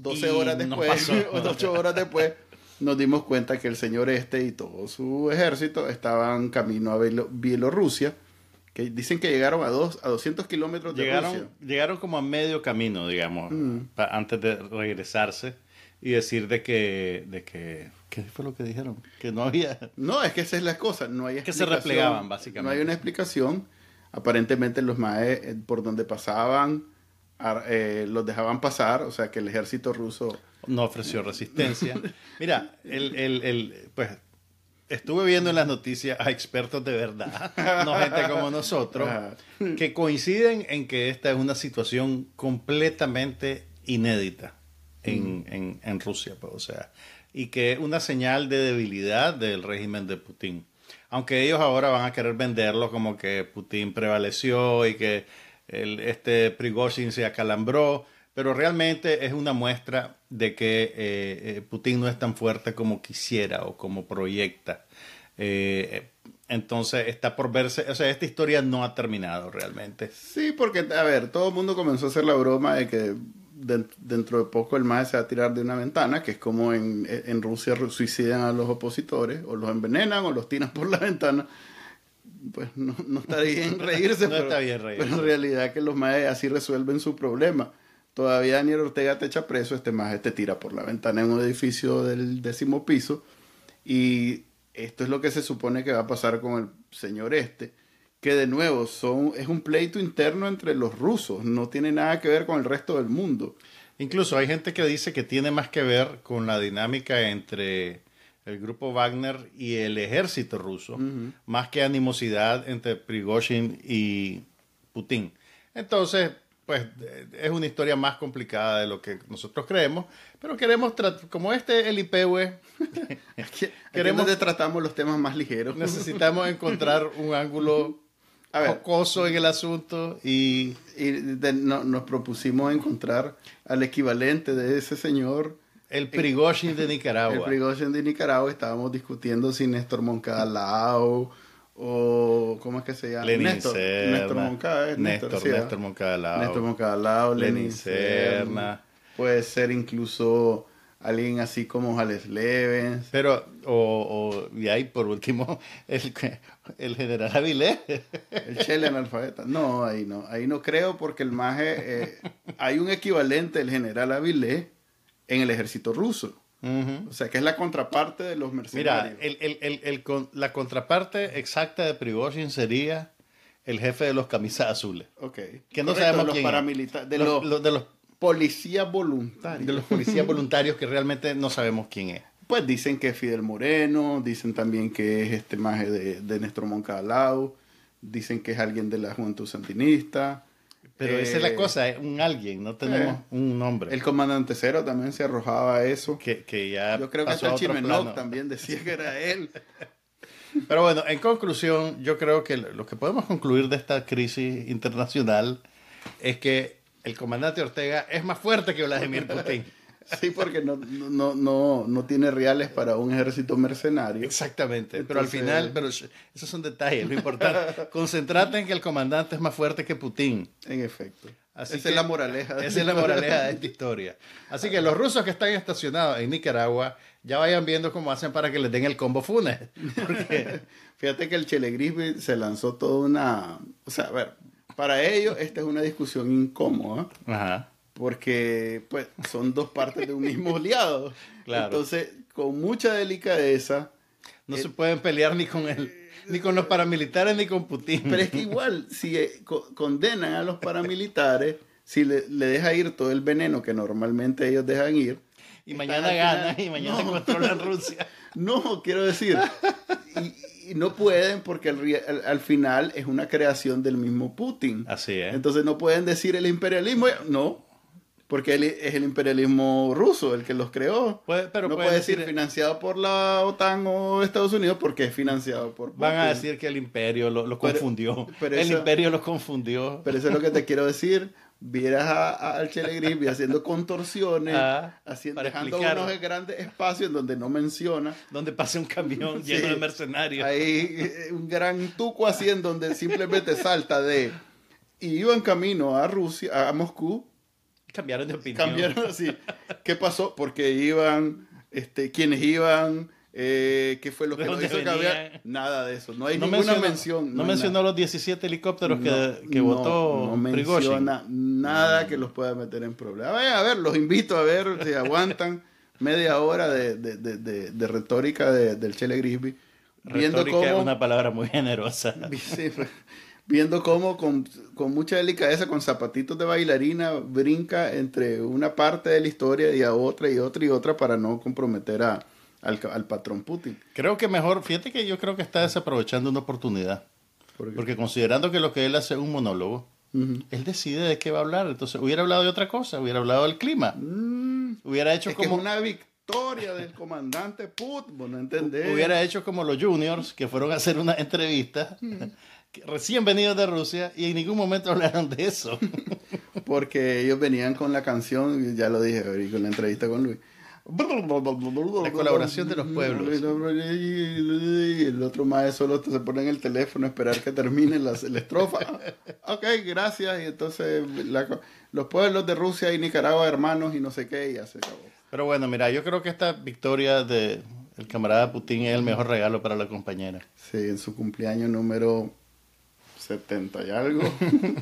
12 horas después, o 8 horas después, nos dimos cuenta que el señor este y todo su ejército estaban camino a Bielorrusia, que dicen que llegaron a, dos, a 200 kilómetros de llegaron, Rusia. Llegaron como a medio camino, digamos, mm. antes de regresarse y decir de que, de que, ¿qué fue lo que dijeron? Que no había... No, es que esa es la cosa, no hay Que se replegaban, básicamente. No hay una explicación. Aparentemente los maes eh, por donde pasaban eh, los dejaban pasar, o sea que el ejército ruso... No ofreció resistencia. Mira, el, el, el, pues estuve viendo en las noticias a expertos de verdad, no gente como nosotros, que coinciden en que esta es una situación completamente inédita en, mm. en, en Rusia, pues, o sea, y que es una señal de debilidad del régimen de Putin. Aunque ellos ahora van a querer venderlo como que Putin prevaleció y que el, este Prigozhin se acalambró, pero realmente es una muestra de que eh, eh, Putin no es tan fuerte como quisiera o como proyecta. Eh, entonces está por verse, o sea, esta historia no ha terminado realmente. Sí, porque, a ver, todo el mundo comenzó a hacer la broma de que dentro de poco el MAE se va a tirar de una ventana, que es como en, en Rusia suicidan a los opositores, o los envenenan o los tiran por la ventana pues no, no está bien reírse, pero, está bien reírse. pero en realidad que los maes así resuelven su problema. Todavía Daniel Ortega te echa preso, este maje te tira por la ventana en un edificio del décimo piso y esto es lo que se supone que va a pasar con el señor este, que de nuevo son, es un pleito interno entre los rusos, no tiene nada que ver con el resto del mundo. Incluso hay gente que dice que tiene más que ver con la dinámica entre el grupo Wagner y el ejército ruso, más que animosidad entre Prigozhin y Putin. Entonces, pues es una historia más complicada de lo que nosotros creemos, pero queremos, como este el IPW, queremos de tratamos los temas más ligeros. Necesitamos encontrar un ángulo a jocoso en el asunto y, nos propusimos encontrar al equivalente de ese señor el Prigozhin de Nicaragua. El Prigozhin de Nicaragua estábamos discutiendo si Néstor Moncada Lao o ¿cómo es que se llama? Lenin Néstor, Néstor Moncada, Néstor, Néstor, Néstor Moncada Lao. Néstor Moncada Lao, Lenin, Serna. Puede ser incluso alguien así como Jales Levens. Pero, o, y ahí por último, el, el general Avilés. El Chele analfabeta. No, ahí no, ahí no creo porque el maje, eh, hay un equivalente del general Avilés en el ejército ruso. O sea, que es la contraparte de los mercenarios. Mira, el, el, el, la contraparte exacta de Prigozhin sería el jefe de los camisas azules. Ok. Que no sabemos los paramilitares. De los, de los policías voluntarios. De los policías voluntarios que realmente no sabemos quién es. Pues dicen que es Fidel Moreno, dicen también que es este maje de, de Néstor Moncada dicen que es alguien de la Juventud Sandinista. Pero esa es la cosa, es un alguien, no tenemos un nombre. El comandante Cero también se arrojaba a eso. Que, que ya Yo creo que hasta el Chimenoc también decía que era él. Pero bueno, en conclusión, yo creo que lo que podemos concluir de esta crisis internacional es que el comandante Ortega es más fuerte que Vladimir Putin. Sí, porque no, no, no, no tiene reales para un ejército mercenario. Exactamente, pero al final, pero esos son detalles, lo importante. Concentrate en que el comandante es más fuerte que Putin. En efecto. esa es la moraleja. Esa es la moraleja de esta historia. Así que los rusos que están estacionados en Nicaragua ya vayan viendo cómo hacen para que les den el combo funes. Porque fíjate que el Chelegrisby se lanzó toda una... O sea, a ver, para ellos esta es una discusión incómoda. Ajá. Porque pues son dos partes de un mismo aliado. Claro. Entonces, con mucha delicadeza... No se pueden pelear ni con él ni con los paramilitares ni con Putin. Pero es que igual, si eh, condenan a los paramilitares, si le, le, deja ir todo el veneno que normalmente ellos dejan ir. Y mañana ganan y mañana controlan Rusia. No, quiero decir, y, no pueden porque al, final es una creación del mismo Putin. Así es. Entonces no pueden decir el imperialismo, no, porque él es el imperialismo ruso el que los creó. pero no puede decir, financiado por la OTAN o Estados Unidos porque es financiado por Van a decir que el imperio lo, confundió. el imperio los confundió. Pero eso es lo que te quiero decir vieras al Chele haciendo contorsiones, ah, haciendo, dejando unos grandes espacios donde no menciona. Donde pasa un camión lleno de mercenarios. Hay eh, un gran tuco así en donde simplemente salta de... Y iban camino a Rusia, a Moscú. Cambiaron de opinión. Cambiaron así. ¿Qué pasó? Porque iban, este, quienes iban eh, ¿Qué fue lo que hizo Nada de eso. No hay ninguna mención. No, mencionó los 17 helicópteros que, que votó No menciona nada que los pueda meter en problemas. A ver, los invito a ver si aguantan media hora de, de, de, de retórica del Chele Grisby. Viendo cómo, es una palabra muy generosa. viendo cómo con, con, mucha delicadeza, con zapatitos de bailarina, brinca entre una parte de la historia y a otra y otra y otra para no comprometer a, al, patrón Putin. Creo que mejor, fíjate que yo creo que está desaprovechando una oportunidad. Porque considerando que lo que él hace es un monólogo, él decide de qué va a hablar. Entonces, hubiera hablado de otra cosa, hubiera hablado del clima. Mm. Hubiera hecho como. una victoria del comandante Putin, no entendés. Hubiera hecho como los juniors que fueron a hacer una entrevista. Recién venidos de Rusia y en ningún momento hablaron de eso. Porque ellos venían con la canción, ya lo dije con la entrevista con Luis, la colaboración de los pueblos. Y el otro maestro solo se pone en el teléfono a esperar que termine la, estrofa. ok, gracias. Y entonces los pueblos de Rusia y Nicaragua, hermanos y no sé qué, y ya se acabó. Pero bueno, mira, yo creo que esta victoria de el camarada Putin es el mejor regalo para la compañera. Sí, en su cumpleaños número 70 y algo.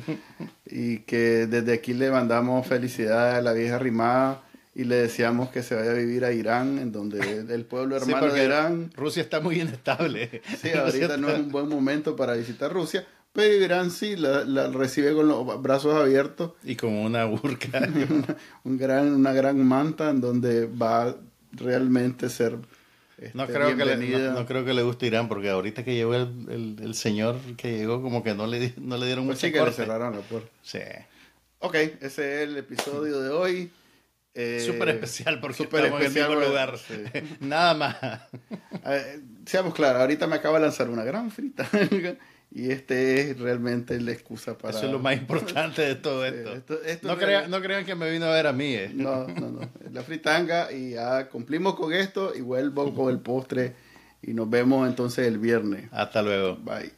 y que desde aquí le mandamos felicidades a la vieja rimada y le deseamos que se vaya a vivir a Irán, en donde el pueblo hermano de Irán... Rusia está muy inestable. Sí, ahorita no es un buen momento para visitar Rusia, pero Irán sí la, recibe con los brazos abiertos. Y como una burka. un gran, una gran manta en donde va a realmente ser... Este, no, creo que le, no, creo que le guste Irán, porque ahorita que llegó el, el, señor que llegó, como que no le, no le dieron pues mucha sí que le cerraron la puerta. Sí. Ok, ese es el episodio de hoy. Eh, súper especial porque super estamos especial, en el mismo lugar. Nada más. seamos claros, ahorita me acaba de lanzar una gran frita y este es realmente la excusa para... Eso es lo más importante de todo esto. no, crean, no, crean, que me vino a ver a mí. Eh. No, no, no. La fritanga y ya cumplimos con esto y vuelvo con el postre y nos vemos entonces el viernes. Hasta luego. Bye.